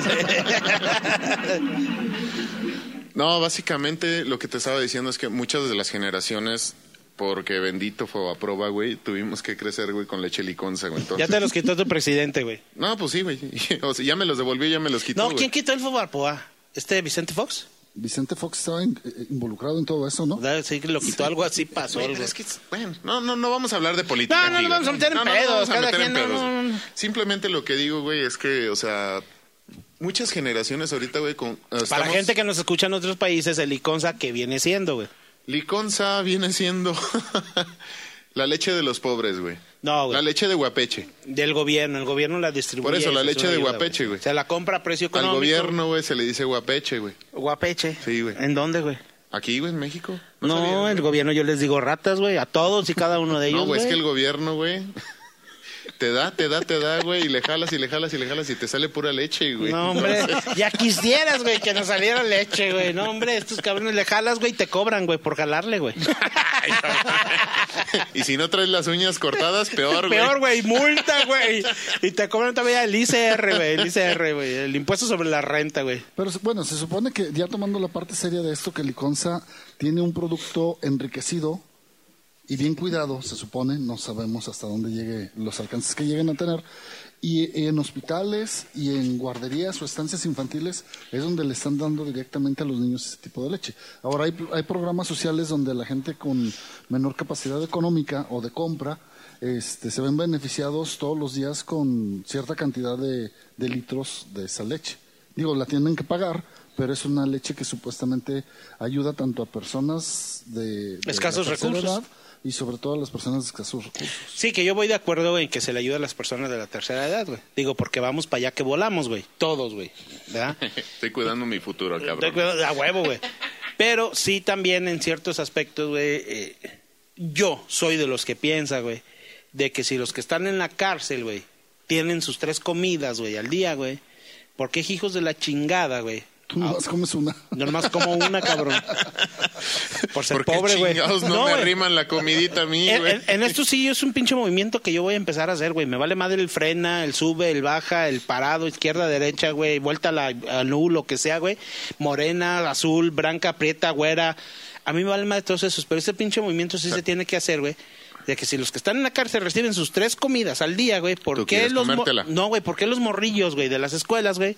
[SPEAKER 3] No, básicamente lo que te estaba diciendo es que muchas de las generaciones, porque bendito fue a prueba, güey, tuvimos que crecer, güey, con leche liconza, güey.
[SPEAKER 2] ya te los quitó tu presidente, güey.
[SPEAKER 3] No, pues sí, güey. O sea, ya me los devolvió, ya me los quitó,
[SPEAKER 2] No,
[SPEAKER 3] güey.
[SPEAKER 2] ¿quién quitó el Fobarpoa? ¿Este Vicente Fox?
[SPEAKER 4] Vicente Fox estaba in- eh, involucrado en todo eso, ¿no?
[SPEAKER 2] Sí, que lo quitó algo así, pasó
[SPEAKER 3] Güey,
[SPEAKER 2] algo.
[SPEAKER 3] es que, bueno, no, no, no vamos a hablar de política.
[SPEAKER 2] No, no, no vamos a meter en
[SPEAKER 3] No,
[SPEAKER 2] pedos,
[SPEAKER 3] No, a
[SPEAKER 2] cada
[SPEAKER 3] meter en pedos,
[SPEAKER 2] no.
[SPEAKER 3] Simplemente lo que digo, güey, es que, o sea, muchas generaciones ahorita, güey, con...
[SPEAKER 2] Para
[SPEAKER 3] estamos-
[SPEAKER 2] gente que nos escucha en otros países, el liconza, ¿qué viene siendo, güey?
[SPEAKER 3] Liconza viene siendo la leche de los pobres, güey.
[SPEAKER 2] No, güey.
[SPEAKER 3] La leche de guapeche.
[SPEAKER 2] Del gobierno, el gobierno la distribuye.
[SPEAKER 3] Por eso, la leche de
[SPEAKER 2] ayuda,
[SPEAKER 3] guapeche, güey.
[SPEAKER 2] Se la compra a precio
[SPEAKER 3] Al
[SPEAKER 2] económico.
[SPEAKER 3] gobierno, güey, se le dice guapeche, güey.
[SPEAKER 2] Guapeche.
[SPEAKER 3] Sí, güey.
[SPEAKER 2] ¿En dónde, güey?
[SPEAKER 3] Aquí, güey, en México.
[SPEAKER 2] No, el
[SPEAKER 3] güey?
[SPEAKER 2] gobierno yo les digo ratas, güey, a todos y cada uno de ellos,
[SPEAKER 3] No, güey, es que el gobierno, güey, Te da, te da, te da, güey, y le jalas y le jalas y le jalas y te sale pura leche, güey.
[SPEAKER 2] No, hombre, ya quisieras, güey, que nos saliera leche, güey. No, hombre, estos cabrones le jalas, güey, y te cobran, güey, por jalarle, güey.
[SPEAKER 3] y si no traes las uñas cortadas, peor, güey.
[SPEAKER 2] Peor, güey, multa, güey. Y te cobran todavía el ICR, güey, el ICR, güey, el impuesto sobre la renta, güey.
[SPEAKER 4] Pero bueno, se supone que ya tomando la parte seria de esto, que Liconza tiene un producto enriquecido y bien cuidado, se supone, no sabemos hasta dónde llegue los alcances que lleguen a tener. Y en hospitales y en guarderías o estancias infantiles es donde le están dando directamente a los niños ese tipo de leche. Ahora hay, hay programas sociales donde la gente con menor capacidad económica o de compra este, se ven beneficiados todos los días con cierta cantidad de, de litros de esa leche. Digo, la tienen que pagar, pero es una leche que supuestamente ayuda tanto a personas de, de
[SPEAKER 2] Escasos recursos.
[SPEAKER 4] edad y sobre todo a las personas de escasos recursos.
[SPEAKER 2] Sí, que yo voy de acuerdo en que se le ayuda a las personas de la tercera edad, güey. Digo, porque vamos para allá que volamos, güey. Todos, güey. ¿Verdad?
[SPEAKER 3] Estoy cuidando mi futuro, cabrón.
[SPEAKER 2] cuido- A huevo, güey. Pero sí también en ciertos aspectos, güey, eh, yo soy de los que piensa, güey, de que si los que están en la cárcel, güey, tienen sus tres comidas, güey, al día, güey, ¿por qué hijos de la chingada, güey?
[SPEAKER 4] Tú nomás comes una.
[SPEAKER 2] Nomás como una, cabrón. Por ser
[SPEAKER 3] ¿Por qué
[SPEAKER 2] pobre, güey.
[SPEAKER 3] chingados no, me arriman la comidita a mí, güey?
[SPEAKER 2] en- en esto sí es un pinche movimiento que yo voy a empezar a hacer, güey. Me vale madre el frena, el sube, el baja, el parado, izquierda, derecha, güey. Vuelta a la a nu, lo que sea, güey. Morena, azul, blanca, prieta, güera. A mí me vale madre todos esos. Pero ese pinche movimiento sí se tiene que hacer, güey. De que si los que están en la cárcel reciben sus tres comidas al día, güey, ¿por
[SPEAKER 3] Tú
[SPEAKER 2] qué los no, güey, ¿por qué los morrillos, güey, de las escuelas, güey,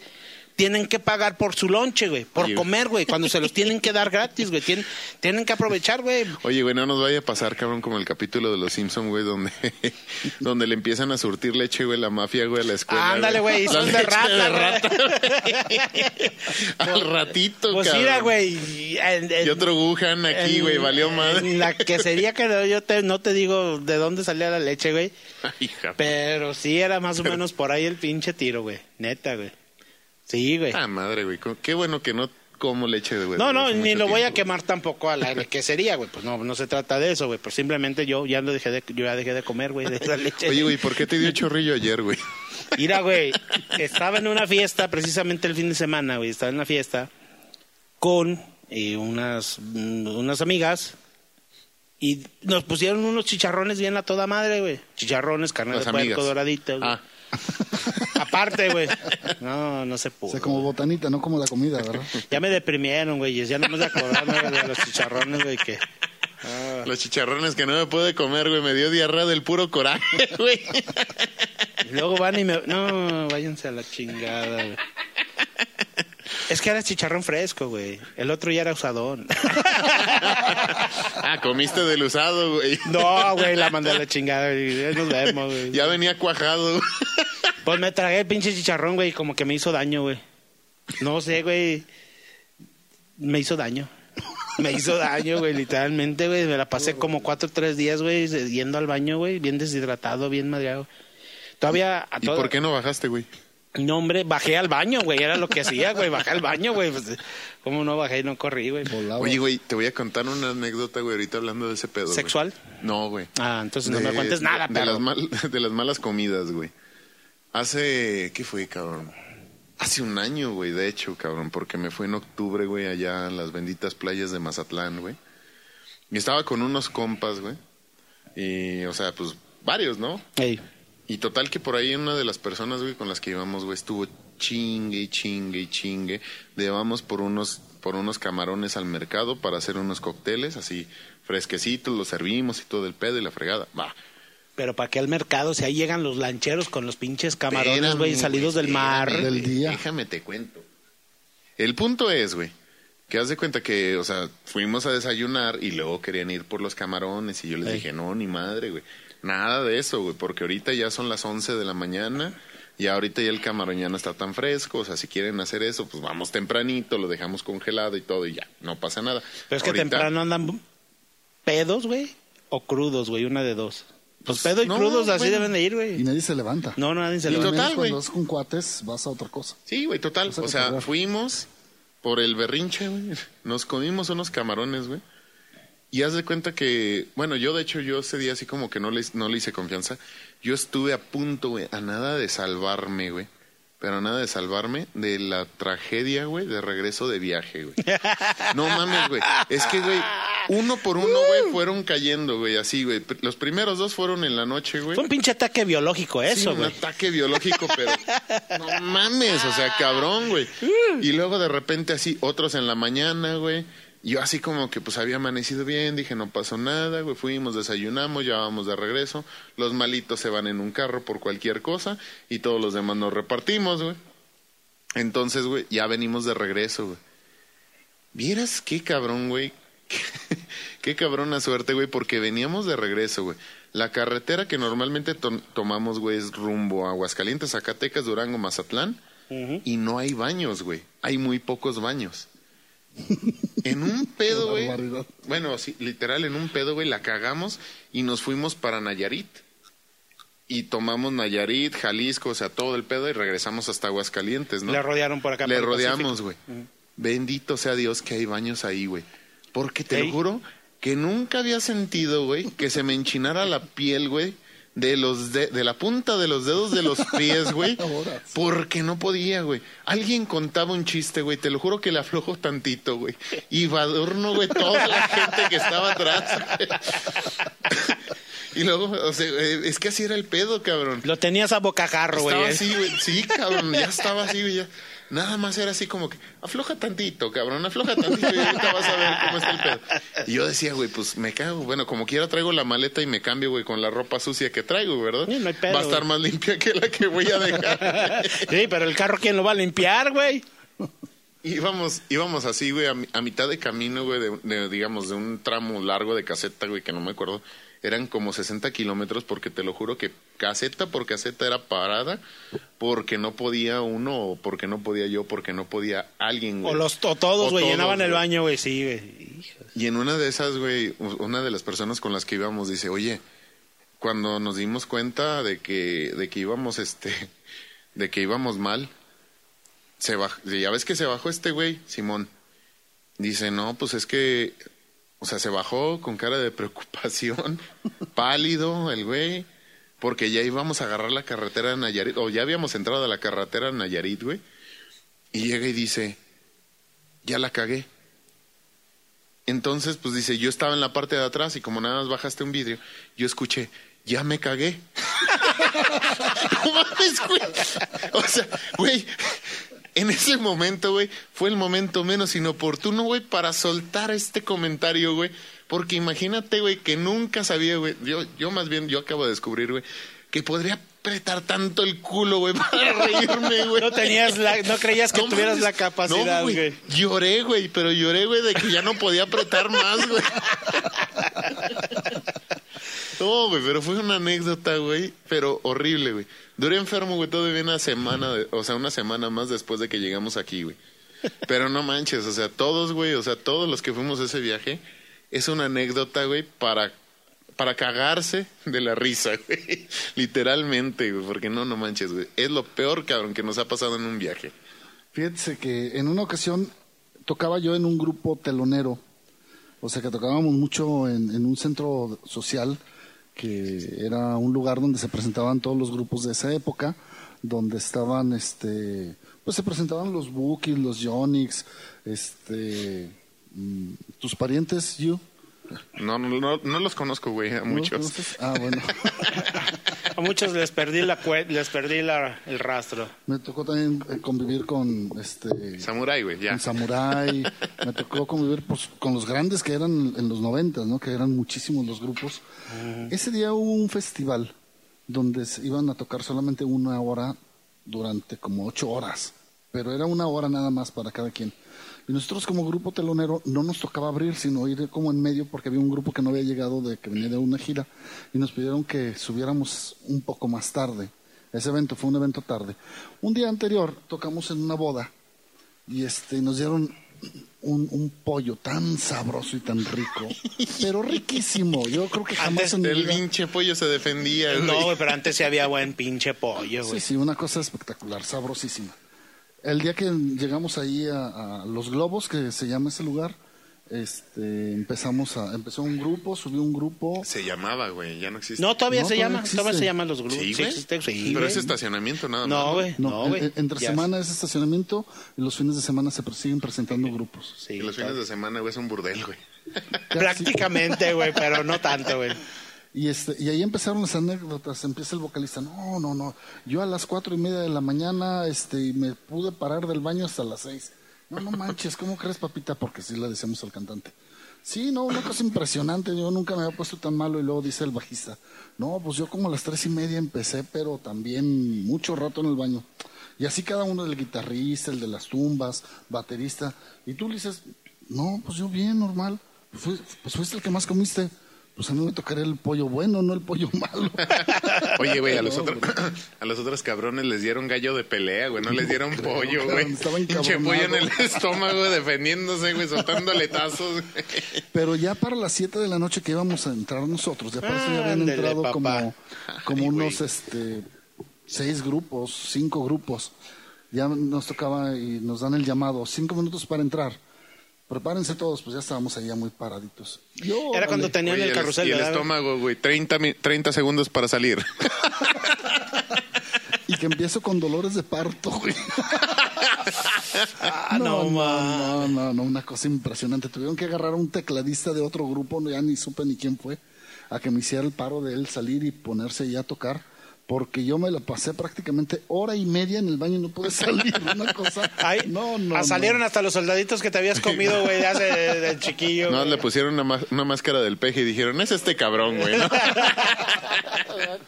[SPEAKER 2] tienen que pagar por su lonche, güey, por
[SPEAKER 3] Oye,
[SPEAKER 2] comer, güey, cuando se los tienen que dar gratis, güey, tienen, tienen que aprovechar, güey.
[SPEAKER 3] Oye, güey, no nos vaya a pasar, cabrón, como el capítulo de Los Simpson, güey, donde, donde le empiezan a surtir leche, güey, la mafia, güey, a la escuela.
[SPEAKER 2] Ándale, güey, son de
[SPEAKER 3] leche
[SPEAKER 2] rata,
[SPEAKER 3] Al ratito,
[SPEAKER 2] Pues
[SPEAKER 3] cabrón.
[SPEAKER 2] mira, güey. y-
[SPEAKER 3] otro Wuhan aquí, güey, valió madre.
[SPEAKER 2] en La quesería que yo te, no te digo de dónde salía la leche, güey. Pero sí era más o menos por ahí el pinche tiro, güey. Neta, güey. Sí, güey.
[SPEAKER 3] Ah, madre, güey. Qué bueno que no como leche de güey.
[SPEAKER 2] No, no, ni lo voy a quemar tampoco a la quesería, güey. Pues no, no se trata de eso, güey. Pues simplemente yo ya no dejé de, yo ya dejé de comer, güey, de esa leche.
[SPEAKER 3] Oye, güey, ¿por qué te dio chorrillo ayer, güey?
[SPEAKER 2] Mira, güey, estaba en una fiesta precisamente el fin de semana, güey. Estaba en la fiesta con eh, unas, unas amigas y nos pusieron unos chicharrones bien a toda madre, güey. Chicharrones, carne
[SPEAKER 3] Las
[SPEAKER 2] de puerco doradita, güey. Aparte, güey. No, no se
[SPEAKER 4] O
[SPEAKER 2] pudo.
[SPEAKER 4] sea, como botanita, no como la comida, ¿verdad?
[SPEAKER 2] Ya me deprimieron, güey. Ya no me acordarme güey, de los chicharrones, güey, que... Ah.
[SPEAKER 3] los chicharrones que no me pude comer, güey. Me dio diarrea del puro coraje, güey.
[SPEAKER 2] Y luego van y me... No, váyanse a la chingada, güey. Es que era chicharrón fresco, güey. El otro ya era usadón.
[SPEAKER 3] Ah, comiste del usado, güey.
[SPEAKER 2] No, güey, la mandé a la chingada, güey. Ya Nos vemos, güey.
[SPEAKER 3] Ya venía cuajado.
[SPEAKER 2] Pues me tragué el pinche chicharrón, güey, como que me hizo daño, güey. No sé, güey. Me hizo daño. Me hizo daño, güey, literalmente, güey. Me la pasé como cuatro o tres días, güey, yendo al baño, güey, bien deshidratado, bien madreado. Todavía a
[SPEAKER 3] ¿Y
[SPEAKER 2] todo-
[SPEAKER 3] por qué no bajaste, güey?
[SPEAKER 2] No, hombre, bajé al baño, güey. Era lo que hacía, güey. Bajé al baño, güey. Pues, ¿Cómo no bajé y no corrí, güey?
[SPEAKER 4] Volaba.
[SPEAKER 3] Oye, güey, te voy a contar una anécdota, güey, ahorita hablando de ese pedo. güey.
[SPEAKER 2] ¿Sexual?
[SPEAKER 3] No, güey.
[SPEAKER 2] Ah, entonces no
[SPEAKER 3] De-
[SPEAKER 2] me cuentes nada,
[SPEAKER 3] de,
[SPEAKER 2] perro.
[SPEAKER 3] las mal- de las malas comidas, güey. Hace, ¿qué fue, cabrón? Hace un año, güey, de hecho, cabrón, porque me fui en octubre, güey, allá a las benditas playas de Mazatlán, güey. Y estaba con unos compas, güey. Y, o sea, pues, varios, ¿no?
[SPEAKER 2] Ey.
[SPEAKER 3] Y total que por ahí una de las personas, güey, con las que íbamos, güey, estuvo chingue y chingue y chingue. Llevamos por unos, por unos camarones al mercado para hacer unos cócteles, así fresquecitos, los servimos y todo el pedo y la fregada. Va.
[SPEAKER 2] Pero ¿para qué al mercado? Si ahí llegan los lancheros con los pinches camarones, güey, salidos del mar.
[SPEAKER 4] Del día.
[SPEAKER 3] Déjame te cuento. El punto es, güey, que haz de cuenta que, o sea, fuimos a desayunar y luego querían ir por los camarones y yo les
[SPEAKER 2] Ey.
[SPEAKER 3] dije, no, ni madre, güey. Nada de eso, güey, porque ahorita ya son las 11 de la mañana y ahorita ya el camarón ya no está tan fresco. O sea, si quieren hacer eso, pues vamos tempranito, lo dejamos congelado y todo y ya, no pasa nada.
[SPEAKER 2] Pero es que
[SPEAKER 3] Ahorita-
[SPEAKER 2] temprano andan pedos, güey, o crudos, güey, una de dos. Pues
[SPEAKER 3] Pues,
[SPEAKER 2] pedo y
[SPEAKER 3] no,
[SPEAKER 2] crudos así
[SPEAKER 3] bueno.
[SPEAKER 2] deben de ir,
[SPEAKER 4] Y
[SPEAKER 2] güey.
[SPEAKER 4] nadie se levanta.
[SPEAKER 2] No, no, nadie se
[SPEAKER 3] Y
[SPEAKER 2] lo
[SPEAKER 3] total, güey.
[SPEAKER 4] Cuando vas con cuates, vas a otra cosa.
[SPEAKER 3] Sí, güey, total. O sea, fuimos por el berrinche, güey. Nos comimos unos camarones, güey. Y haz de cuenta que, bueno, yo de hecho, yo ese día así como que no le, no le hice confianza. Yo estuve a punto, güey, a nada de salvarme, güey. Pero a nada de salvarme de la tragedia, güey, de regreso de viaje, güey. No mames, güey. Es que, güey, uno por uno, güey, fueron cayendo, güey, así, güey. Los primeros dos fueron en la noche, güey.
[SPEAKER 2] Fue un pinche ataque biológico
[SPEAKER 3] Sí,
[SPEAKER 2] eso,
[SPEAKER 3] un
[SPEAKER 2] güey.
[SPEAKER 3] ataque biológico, pero no mames, o sea, cabrón, güey. Y luego de repente así, otros en la mañana, güey. Yo así como que pues había amanecido bien, dije no pasó nada, güey, fuimos, desayunamos, ya vamos de regreso. Los malitos se van en un carro por cualquier cosa y todos los demás nos repartimos, güey. Entonces, güey, ya venimos de regreso, güey. Vieras qué cabrón, güey. qué cabrona suerte, güey, porque veníamos de regreso, güey. La carretera que normalmente to- tomamos, güey, es rumbo a Aguascalientes, Zacatecas, Durango, Mazatlán. Y no hay baños, güey. Hay muy pocos baños. En un pedo, güey. Bueno, sí, literal, en un pedo, güey, la cagamos y nos fuimos para Nayarit. Y tomamos Nayarit, Jalisco, o sea, todo el pedo y regresamos hasta Aguascalientes, ¿no?
[SPEAKER 2] Le rodearon por acá.
[SPEAKER 3] Le rodeamos, güey. Bendito sea Dios que hay baños ahí, güey. Porque te lo juro que nunca había sentido, güey, que se me enchinara la piel, güey, de los de, de la punta de los dedos de los pies, güey. Porque no podía, güey. Alguien contaba un chiste, güey. Te lo juro que le aflojo tantito, güey. Y adorno, güey, toda la gente que estaba atrás. güey. y luego, o sea, eh, es que así era el pedo, cabrón.
[SPEAKER 2] Lo tenías a bocajarro, güey.
[SPEAKER 3] Estaba así, güey. Sí, cabrón, ya estaba así, güey. ya. Nada más era así como que, afloja tantito, cabrón, afloja tantito y ahorita vas a ver cómo está el pedo. Y yo decía, güey, pues me cago. Bueno, como quiera traigo la maleta y me cambio, güey, con la ropa sucia que traigo, ¿verdad?
[SPEAKER 2] Sí, no hay pedo,
[SPEAKER 3] Va a estar
[SPEAKER 2] güey.
[SPEAKER 3] más limpia que la que voy a dejar.
[SPEAKER 2] Sí, pero el carro, ¿quién lo va a limpiar, güey?
[SPEAKER 3] íbamos, íbamos así, güey, a, a mitad de camino, güey, de, de, digamos, de un tramo largo de caseta, güey, que no me acuerdo. Eran como 60 kilómetros porque te lo juro que caseta por caseta era parada porque no podía uno o porque no podía yo, porque no podía alguien, güey.
[SPEAKER 2] O, los, o todos, güey, llenaban el baño, güey, sí, güey.
[SPEAKER 3] Y en una de esas, güey, una de las personas con las que íbamos dice, oye, cuando nos dimos cuenta de que, de que íbamos, este, de que íbamos mal, se baj- ya ves que se bajó este güey, Simón. Dice, no, pues es que, o sea, se bajó con cara de preocupación, pálido el güey, porque ya íbamos a agarrar la carretera de Nayarit, o ya habíamos entrado a la carretera de Nayarit, güey. Y llega y dice, ya la cagué. Entonces, pues dice, yo estaba en la parte de atrás y como nada más bajaste un vidrio, yo escuché, ya me cagué. güey. O sea, güey, en ese momento, güey, fue el momento menos inoportuno, güey, para soltar este comentario, güey. Porque imagínate, güey, que nunca sabía, güey. Yo, yo más bien, yo acabo de descubrir, güey, que podría apretar tanto el culo, güey, para reírme, güey.
[SPEAKER 2] No tenías la, no creías que
[SPEAKER 3] No
[SPEAKER 2] tuvieras la capacidad,
[SPEAKER 3] No,
[SPEAKER 2] güey.
[SPEAKER 3] Lloré, güey, pero lloré, güey, de que ya no podía apretar más, güey. No, güey, pero fue una anécdota, güey, pero horrible, güey. Duré enfermo, güey, todavía una semana, de- o sea, una semana más después de que llegamos aquí, güey. Pero no manches, o sea, todos, güey, o sea, todos los que fuimos a ese viaje, es una anécdota, güey, para, para cagarse de la risa, güey. Literalmente, güey, porque no, no manches, güey. Es lo peor, cabrón, que nos ha pasado en un viaje.
[SPEAKER 4] Fíjate que en una ocasión tocaba yo en un grupo telonero, o sea que tocábamos mucho en, en un centro social que era un lugar donde se presentaban todos los grupos de esa época, donde estaban, este, pues se presentaban los Bookies, los Yonix, este, mm, tus parientes, you.
[SPEAKER 3] No, no, no, no los conozco, güey, a
[SPEAKER 4] ¿No
[SPEAKER 3] muchos.
[SPEAKER 4] Ah, bueno.
[SPEAKER 2] A muchos les perdí la cue- les perdí la, el rastro.
[SPEAKER 4] Me tocó también eh, convivir con, este,
[SPEAKER 3] Samurai, güey, ya.
[SPEAKER 4] en Samurai, me tocó convivir pues, con los grandes que eran en los noventas, ¿no? Que eran muchísimos los grupos. Ese día hubo un festival donde se iban a tocar solamente una hora durante como ocho horas, pero era una hora nada más para cada quien. Y nosotros como grupo telonero no nos tocaba abrir, sino ir como en medio porque había un grupo que no había llegado, de que venía de una gira, y nos pidieron que subiéramos un poco más tarde. Ese evento fue un evento tarde. Un día anterior tocamos en una boda y este nos dieron un, un pollo tan sabroso y tan rico, pero riquísimo. Yo creo que jamás
[SPEAKER 2] Antes
[SPEAKER 4] en
[SPEAKER 3] El
[SPEAKER 4] vida-
[SPEAKER 3] pinche pollo se defendía, güey.
[SPEAKER 2] No, pero antes sí había buen pinche pollo,
[SPEAKER 4] Sí, sí, una cosa espectacular, sabrosísima. El día que llegamos ahí a, a Los Globos, que se llama ese lugar, este, empezamos a, empezó un grupo, subió un grupo.
[SPEAKER 3] Se llamaba, güey, ya no existe.
[SPEAKER 2] No, todavía
[SPEAKER 4] No,
[SPEAKER 2] se
[SPEAKER 4] todavía
[SPEAKER 2] llama,
[SPEAKER 4] existe.
[SPEAKER 2] todavía se llaman los grupos.
[SPEAKER 3] Sí,
[SPEAKER 2] Sí, existe, sí,
[SPEAKER 3] Pero
[SPEAKER 2] güey.
[SPEAKER 3] es estacionamiento nada más.
[SPEAKER 2] No, güey.
[SPEAKER 4] No,
[SPEAKER 2] No,
[SPEAKER 4] en-
[SPEAKER 2] güey.
[SPEAKER 4] en- entre
[SPEAKER 2] Ya
[SPEAKER 4] semana es estacionamiento y los fines de semana se siguen presentando grupos.
[SPEAKER 2] Sí,
[SPEAKER 3] Y los fines de semana, güey, es un burdel, güey.
[SPEAKER 2] Prácticamente, güey, pero no tanto, güey.
[SPEAKER 4] Y, este, y ahí empezaron las anécdotas. Empieza el vocalista. No, no, no. Yo a las cuatro y media de la mañana este, me pude parar del baño hasta las seis. No, no manches. ¿Cómo crees, papita? Porque sí le decíamos al cantante. Sí, no, una cosa impresionante. Yo nunca me había puesto tan malo. Y luego dice el bajista. No, pues yo como a las tres y media empecé, pero también mucho rato en el baño. Y así cada uno, el guitarrista, el de las tumbas, baterista. Y tú le dices, no, pues yo bien, normal. Pues, fui- pues fuiste el que más comiste. Pues a mí me tocaría el pollo bueno, no el pollo malo.
[SPEAKER 3] Oye, güey, a los
[SPEAKER 4] No,
[SPEAKER 3] otros a los otros cabrones les dieron gallo de pelea, güey, no les dieron pollo, güey. Pinche pollo en el estómago defendiéndose, güey, soltando letazos.
[SPEAKER 4] Pero ya para las 7 de la noche que íbamos a entrar nosotros, ya para eso ya habían
[SPEAKER 2] Ándele,
[SPEAKER 4] entrado
[SPEAKER 2] papá.
[SPEAKER 4] como, como
[SPEAKER 3] Ay,
[SPEAKER 4] unos este, seis grupos, cinco grupos. Ya nos tocaba y nos dan el llamado, cinco minutos para entrar. Prepárense todos, pues ya estábamos ahí ya muy paraditos. Yo,
[SPEAKER 2] Era cuando tenían
[SPEAKER 3] Oye,
[SPEAKER 2] el
[SPEAKER 3] y
[SPEAKER 2] carrusel,
[SPEAKER 3] y el
[SPEAKER 2] ¿verdad?
[SPEAKER 3] estómago, güey, 30, mi- 30 segundos para salir.
[SPEAKER 4] Y que empiezo con dolores de parto, güey.
[SPEAKER 2] Ah, no,
[SPEAKER 4] no, no, no, no, una cosa impresionante. Tuvieron que agarrar a un tecladista de otro grupo, no, ya ni supe ni quién fue, a que me hiciera el paro de él salir y ponerse ya a tocar, porque yo me la pasé prácticamente hora y media en el baño y no pude salir. Una cosa.
[SPEAKER 2] Ay,
[SPEAKER 4] no, no.
[SPEAKER 2] ah, salieron
[SPEAKER 4] no.
[SPEAKER 2] hasta los soldaditos que te habías comido, güey, hace de, de chiquillo.
[SPEAKER 3] No, le pusieron una, ma- una máscara del peje y dijeron, es este cabrón, güey. ¿no?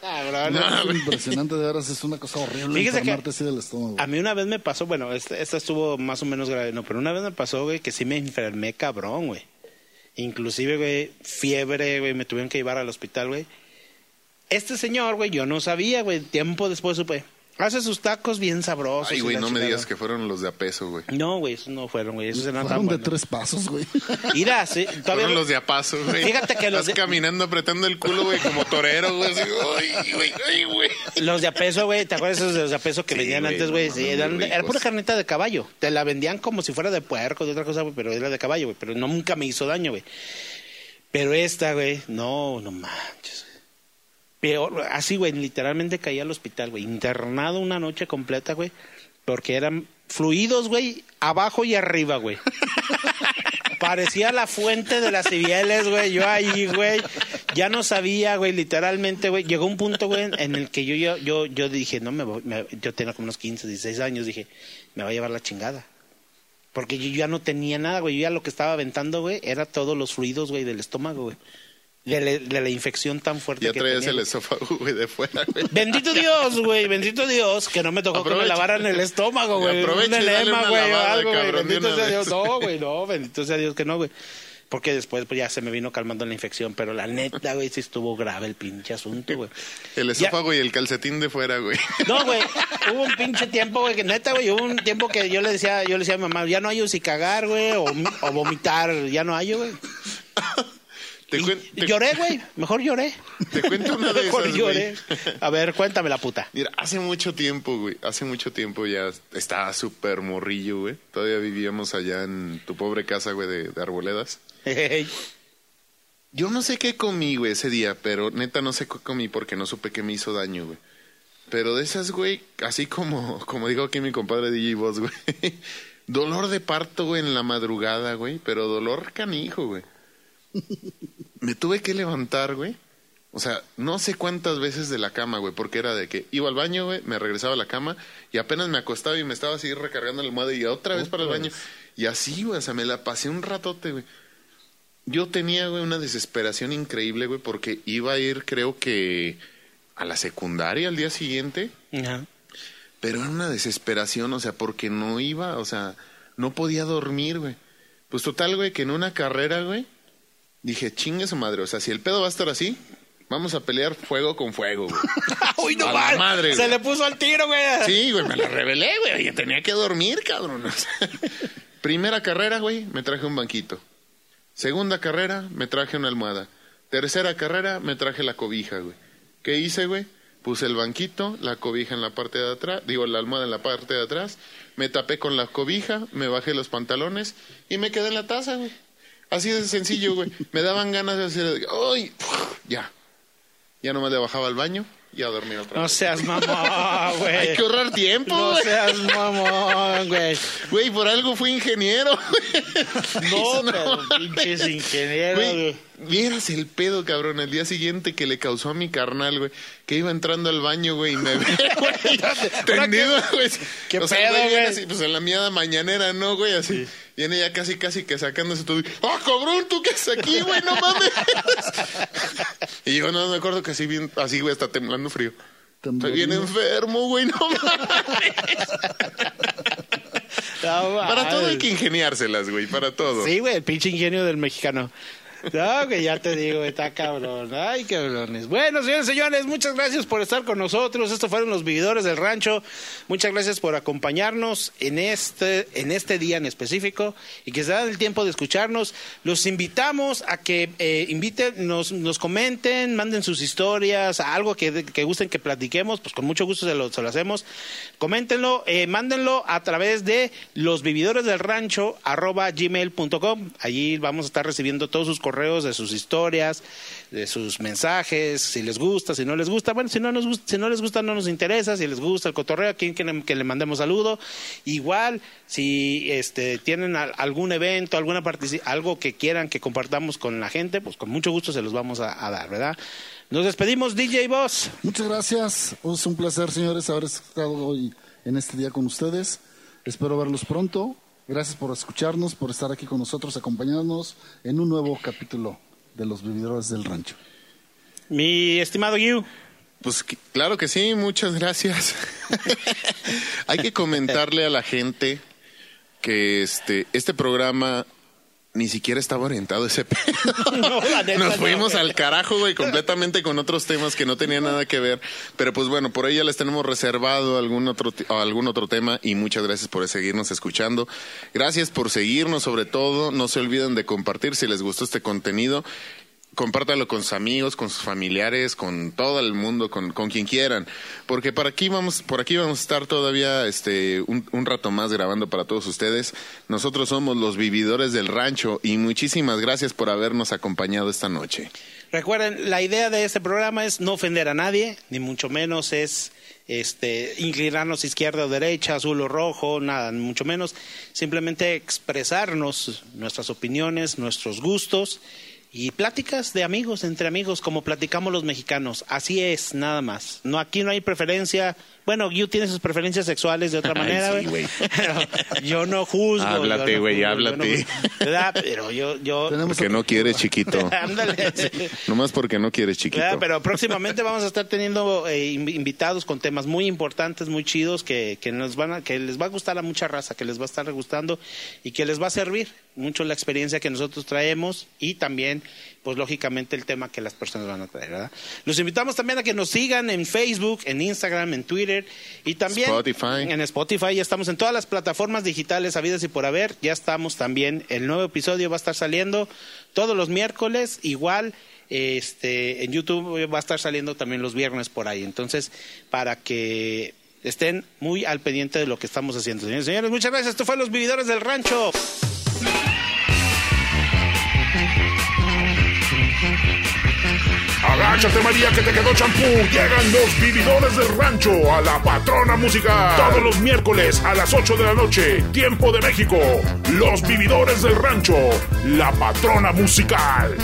[SPEAKER 2] Cabrón.
[SPEAKER 4] No, es impresionante, de veras, es una cosa horrible
[SPEAKER 2] Fíjese que-
[SPEAKER 4] enfermarte así del estómago.
[SPEAKER 2] A mí una vez me pasó, bueno, esta, esta estuvo más o menos grave, no, pero una vez me pasó, güey, que sí me enfermé cabrón, güey. Inclusive, güey, fiebre, güey, me tuvieron que llevar al hospital, güey. Este señor, güey, yo no sabía, güey, tiempo después supe. Hace sus tacos bien sabrosos.
[SPEAKER 3] Ay, güey, no me digas que fueron los de a peso, güey.
[SPEAKER 2] No, güey, esos no fueron, güey, esos eran tan
[SPEAKER 4] Fueron de
[SPEAKER 2] buenos.
[SPEAKER 4] tres pasos, güey.
[SPEAKER 2] Mira, sí, todavía...
[SPEAKER 3] Fueron los de a paso, güey.
[SPEAKER 2] Fíjate que los
[SPEAKER 3] Estás
[SPEAKER 2] de-
[SPEAKER 3] caminando apretando el culo, güey, como torero, güey. así, Ay, güey, ay, güey.
[SPEAKER 2] Los de a peso, güey, ¿te acuerdas esos de los de a peso que
[SPEAKER 3] Sí,
[SPEAKER 2] vendían
[SPEAKER 3] güey,
[SPEAKER 2] antes,
[SPEAKER 3] no
[SPEAKER 2] güey?
[SPEAKER 3] mames,
[SPEAKER 2] Sí,
[SPEAKER 3] muy
[SPEAKER 2] eran- era
[SPEAKER 3] ricos.
[SPEAKER 2] pura carnita de caballo. Te la vendían como si fuera de puerco, de otra cosa, güey, pero era de caballo, güey. Pero no, nunca me hizo daño, güey. Pero esta, güey, no, no manches. Peor, así, güey, literalmente caí al hospital, güey. Internado una noche completa, güey. Porque eran fluidos, güey, abajo y arriba, güey. Parecía la fuente de las cibieles, güey. Yo ahí, güey. Ya no sabía, güey, literalmente, güey. Llegó un punto, güey, en el que yo, yo, yo, yo dije, no me voy. me- yo tenía como unos 15, 16 años. Dije, me va a llevar la chingada. Porque yo ya no tenía nada, güey. Yo ya lo que estaba aventando, güey, era todos los fluidos, güey, del estómago, güey. De, la- de la infección tan fuerte
[SPEAKER 3] Ya
[SPEAKER 2] que tenía,
[SPEAKER 3] el esófago, güey, de fuera, güey.
[SPEAKER 2] Bendito Dios, güey, bendito Dios, que no me tocó que me lavaran el estómago, güey.
[SPEAKER 3] Aprovecha
[SPEAKER 2] Un güey, o algo, güey. Bendito sea
[SPEAKER 3] vez.
[SPEAKER 2] Dios. No, güey, no, bendito sea Dios que no, güey. Porque después pues, ya se me vino calmando la infección, pero la neta, güey, sí estuvo grave el pinche asunto, güey.
[SPEAKER 3] El
[SPEAKER 2] Ya-
[SPEAKER 3] esófago y el calcetín de fuera, güey.
[SPEAKER 2] No, güey, hubo un pinche tiempo, güey, que neta, güey, hubo un tiempo que yo le decía, yo le decía a mi mamá, ya no hay si cagar, güey, o, o vomitar, ya no hay, güey.
[SPEAKER 3] Te, te-
[SPEAKER 2] lloré, güey, mejor lloré.
[SPEAKER 3] te cuento una de
[SPEAKER 2] Mejor
[SPEAKER 3] esas,
[SPEAKER 2] lloré.
[SPEAKER 3] güey.
[SPEAKER 2] A ver, cuéntame la puta.
[SPEAKER 3] Mira, hace mucho tiempo, güey. Hace mucho tiempo ya estaba súper morrillo, güey. Todavía vivíamos allá en tu pobre casa, güey, de, de arboledas. Yo no sé qué comí, güey, ese día, pero neta no sé qué comí porque no supe que me hizo daño, güey. Pero de esas, güey, así como, como digo aquí mi compadre DJ Boss, güey. Dolor de parto, güey, en la madrugada, güey. Pero dolor canijo, güey. Me tuve que levantar, güey. O sea, no sé cuántas veces de la cama, güey, porque era de que iba al baño, güey, me regresaba a la cama y apenas me acostaba y me estaba así recargando la almohada y otra vez para el baño. Y así, güey, o sea, me la pasé un ratote, güey. Yo tenía, güey, una desesperación increíble, güey, porque iba a ir, creo que, a la secundaria al día siguiente,
[SPEAKER 2] Ajá.
[SPEAKER 3] pero era una desesperación, o sea, porque no iba, o sea, no podía dormir, güey. Pues total, güey, que en una carrera, güey, dije, chingue su madre, o sea, si el pedo va a estar así, vamos a pelear fuego con fuego, güey.
[SPEAKER 2] Uy, no
[SPEAKER 3] A la madre,
[SPEAKER 2] Se
[SPEAKER 3] güey.
[SPEAKER 2] le puso al tiro, güey.
[SPEAKER 3] Sí, güey, me la revelé, güey. Yo tenía que dormir, cabrón. O sea, primera carrera, güey, me traje un banquito. Segunda carrera, me traje una almohada. Tercera carrera, me traje la cobija, güey. ¿Qué hice, güey? Puse el banquito, la cobija en la parte de atrás, digo, la almohada en la parte de atrás, me tapé con la cobija, me bajé los pantalones y me quedé en la taza, güey. Así de sencillo, güey. Me daban ganas de hacer, ¡ay! Ya. Ya nomás le bajaba al baño y a dormir otra
[SPEAKER 2] No
[SPEAKER 3] vez.
[SPEAKER 2] seas mamón, güey.
[SPEAKER 3] Hay que ahorrar tiempo,
[SPEAKER 2] No seas mamón, güey.
[SPEAKER 3] Güey, por algo fui ingeniero.
[SPEAKER 2] No,
[SPEAKER 3] No,
[SPEAKER 2] pero pinches ingenieros,
[SPEAKER 3] güey. Vieras el pedo, cabrón, el día siguiente que le causó a mi carnal, güey, que iba entrando al baño, güey, y me ve, güey, tendido, güey.
[SPEAKER 2] ¿Qué
[SPEAKER 3] o sea,
[SPEAKER 2] pedo,
[SPEAKER 3] güey, así, pues en la miada mañanera, ¿no, güey? Así, viene ya casi, casi que sacándose todo. ¡Ah, cabrón, tú qué haces aquí, güey, no mames! y yo no me acuerdo que así, bien, así, güey, está temblando frío. Estoy bien enfermo, güey, no mames.
[SPEAKER 2] No,
[SPEAKER 3] Para todo hay que ingeniárselas, güey, para todo.
[SPEAKER 2] Sí, güey, el pinche ingenio del mexicano. No, que ya te digo, está cabrón. Ay, cabrones. Bueno, señores, señores, muchas gracias por estar con nosotros. Estos fueron los vividores del rancho. Muchas gracias por acompañarnos en este, en este día en específico y que se dan el tiempo de escucharnos. Los invitamos a que eh, inviten, nos, nos comenten, manden sus historias, algo que, que gusten que platiquemos, pues con mucho gusto se lo, hacemos. Coméntenlo, eh, mándenlo a través de los vividores del rancho arroba gmail.com. Allí vamos a estar recibiendo todos sus correos de sus historias, de sus mensajes, si les gusta, si no les gusta. Bueno, si no, nos si no les gusta, no nos interesa. Si les gusta el cotorreo, a quien que le, mandemos saludo. Igual, si este, tienen al- algún evento, alguna algo que quieran que compartamos con la gente, pues con mucho gusto se los vamos a, a dar, ¿verdad? Nos despedimos, DJ Boss.
[SPEAKER 4] Muchas gracias. Es un placer, señores, haber estado hoy en este día con ustedes. Espero verlos pronto. Gracias por escucharnos, por estar aquí con nosotros, acompañarnos en un nuevo capítulo de Los Vividores del Rancho.
[SPEAKER 2] Mi estimado Yu.
[SPEAKER 3] Pues que- claro que sí, muchas gracias. Hay que comentarle a la gente que este, este programa ni siquiera estaba orientado ese pedo.
[SPEAKER 2] No,
[SPEAKER 3] Nos
[SPEAKER 2] no,
[SPEAKER 3] fuimos al carajo, güey, completamente con otros temas que no tenían nada que ver. Pero pues bueno, por ahí ya les tenemos reservado algún otro, algún otro tema y muchas gracias por seguirnos escuchando. Gracias por seguirnos sobre todo. No se olviden de compartir si les gustó este contenido. Compártalo con sus amigos, con sus familiares, con todo el mundo, con, con quien quieran. Porque por aquí vamos, por aquí vamos a estar todavía este, un, un rato más grabando para todos ustedes. Nosotros somos los vividores del rancho y muchísimas gracias por habernos acompañado esta noche.
[SPEAKER 2] Recuerden, la idea de este programa es no ofender a nadie, ni mucho menos es este, inclinarnos izquierda o derecha, azul o rojo, nada, mucho menos. Simplemente expresarnos nuestras opiniones, nuestros gustos y pláticas de amigos, entre amigos, como platicamos los mexicanos. Así es, nada más. No, aquí no hay preferencia. Bueno, Yu tiene sus preferencias sexuales de otra manera,
[SPEAKER 3] sí, güey.
[SPEAKER 2] Pero yo no juzgo.
[SPEAKER 3] Háblate,
[SPEAKER 2] no
[SPEAKER 3] güey, háblate.
[SPEAKER 2] no juzgo, ¿verdad? Pero yo, yo,
[SPEAKER 3] Porque no quieres chiquito.
[SPEAKER 2] ándale.
[SPEAKER 3] Nomás porque no quieres chiquito.
[SPEAKER 2] Pero próximamente vamos a estar teniendo eh, invi- invitados con temas muy importantes, muy chidos, que, que nos van a, que les va a gustar a mucha raza, que les va a estar gustando y que les va a servir mucho la experiencia que nosotros traemos y también, pues lógicamente, el tema que las personas van a traer, ¿verdad? Los invitamos también a que nos sigan en Facebook, en Instagram, en Twitter y también
[SPEAKER 3] Spotify.
[SPEAKER 2] en Spotify. Ya estamos en todas las plataformas digitales habidas y por haber. Ya estamos también. El nuevo episodio va a estar saliendo todos los miércoles, igual. Este, en YouTube va a estar saliendo también los viernes por ahí. Entonces, para que estén muy al pendiente de lo que estamos haciendo. Señores, señores, muchas gracias. Esto fue Los Vividores del Rancho.
[SPEAKER 1] Agáchate María que te quedó champú. Llegan los vividores del rancho a la patrona musical. Todos los miércoles a las 8 de la noche. Tiempo de México. Los vividores del rancho. La patrona musical.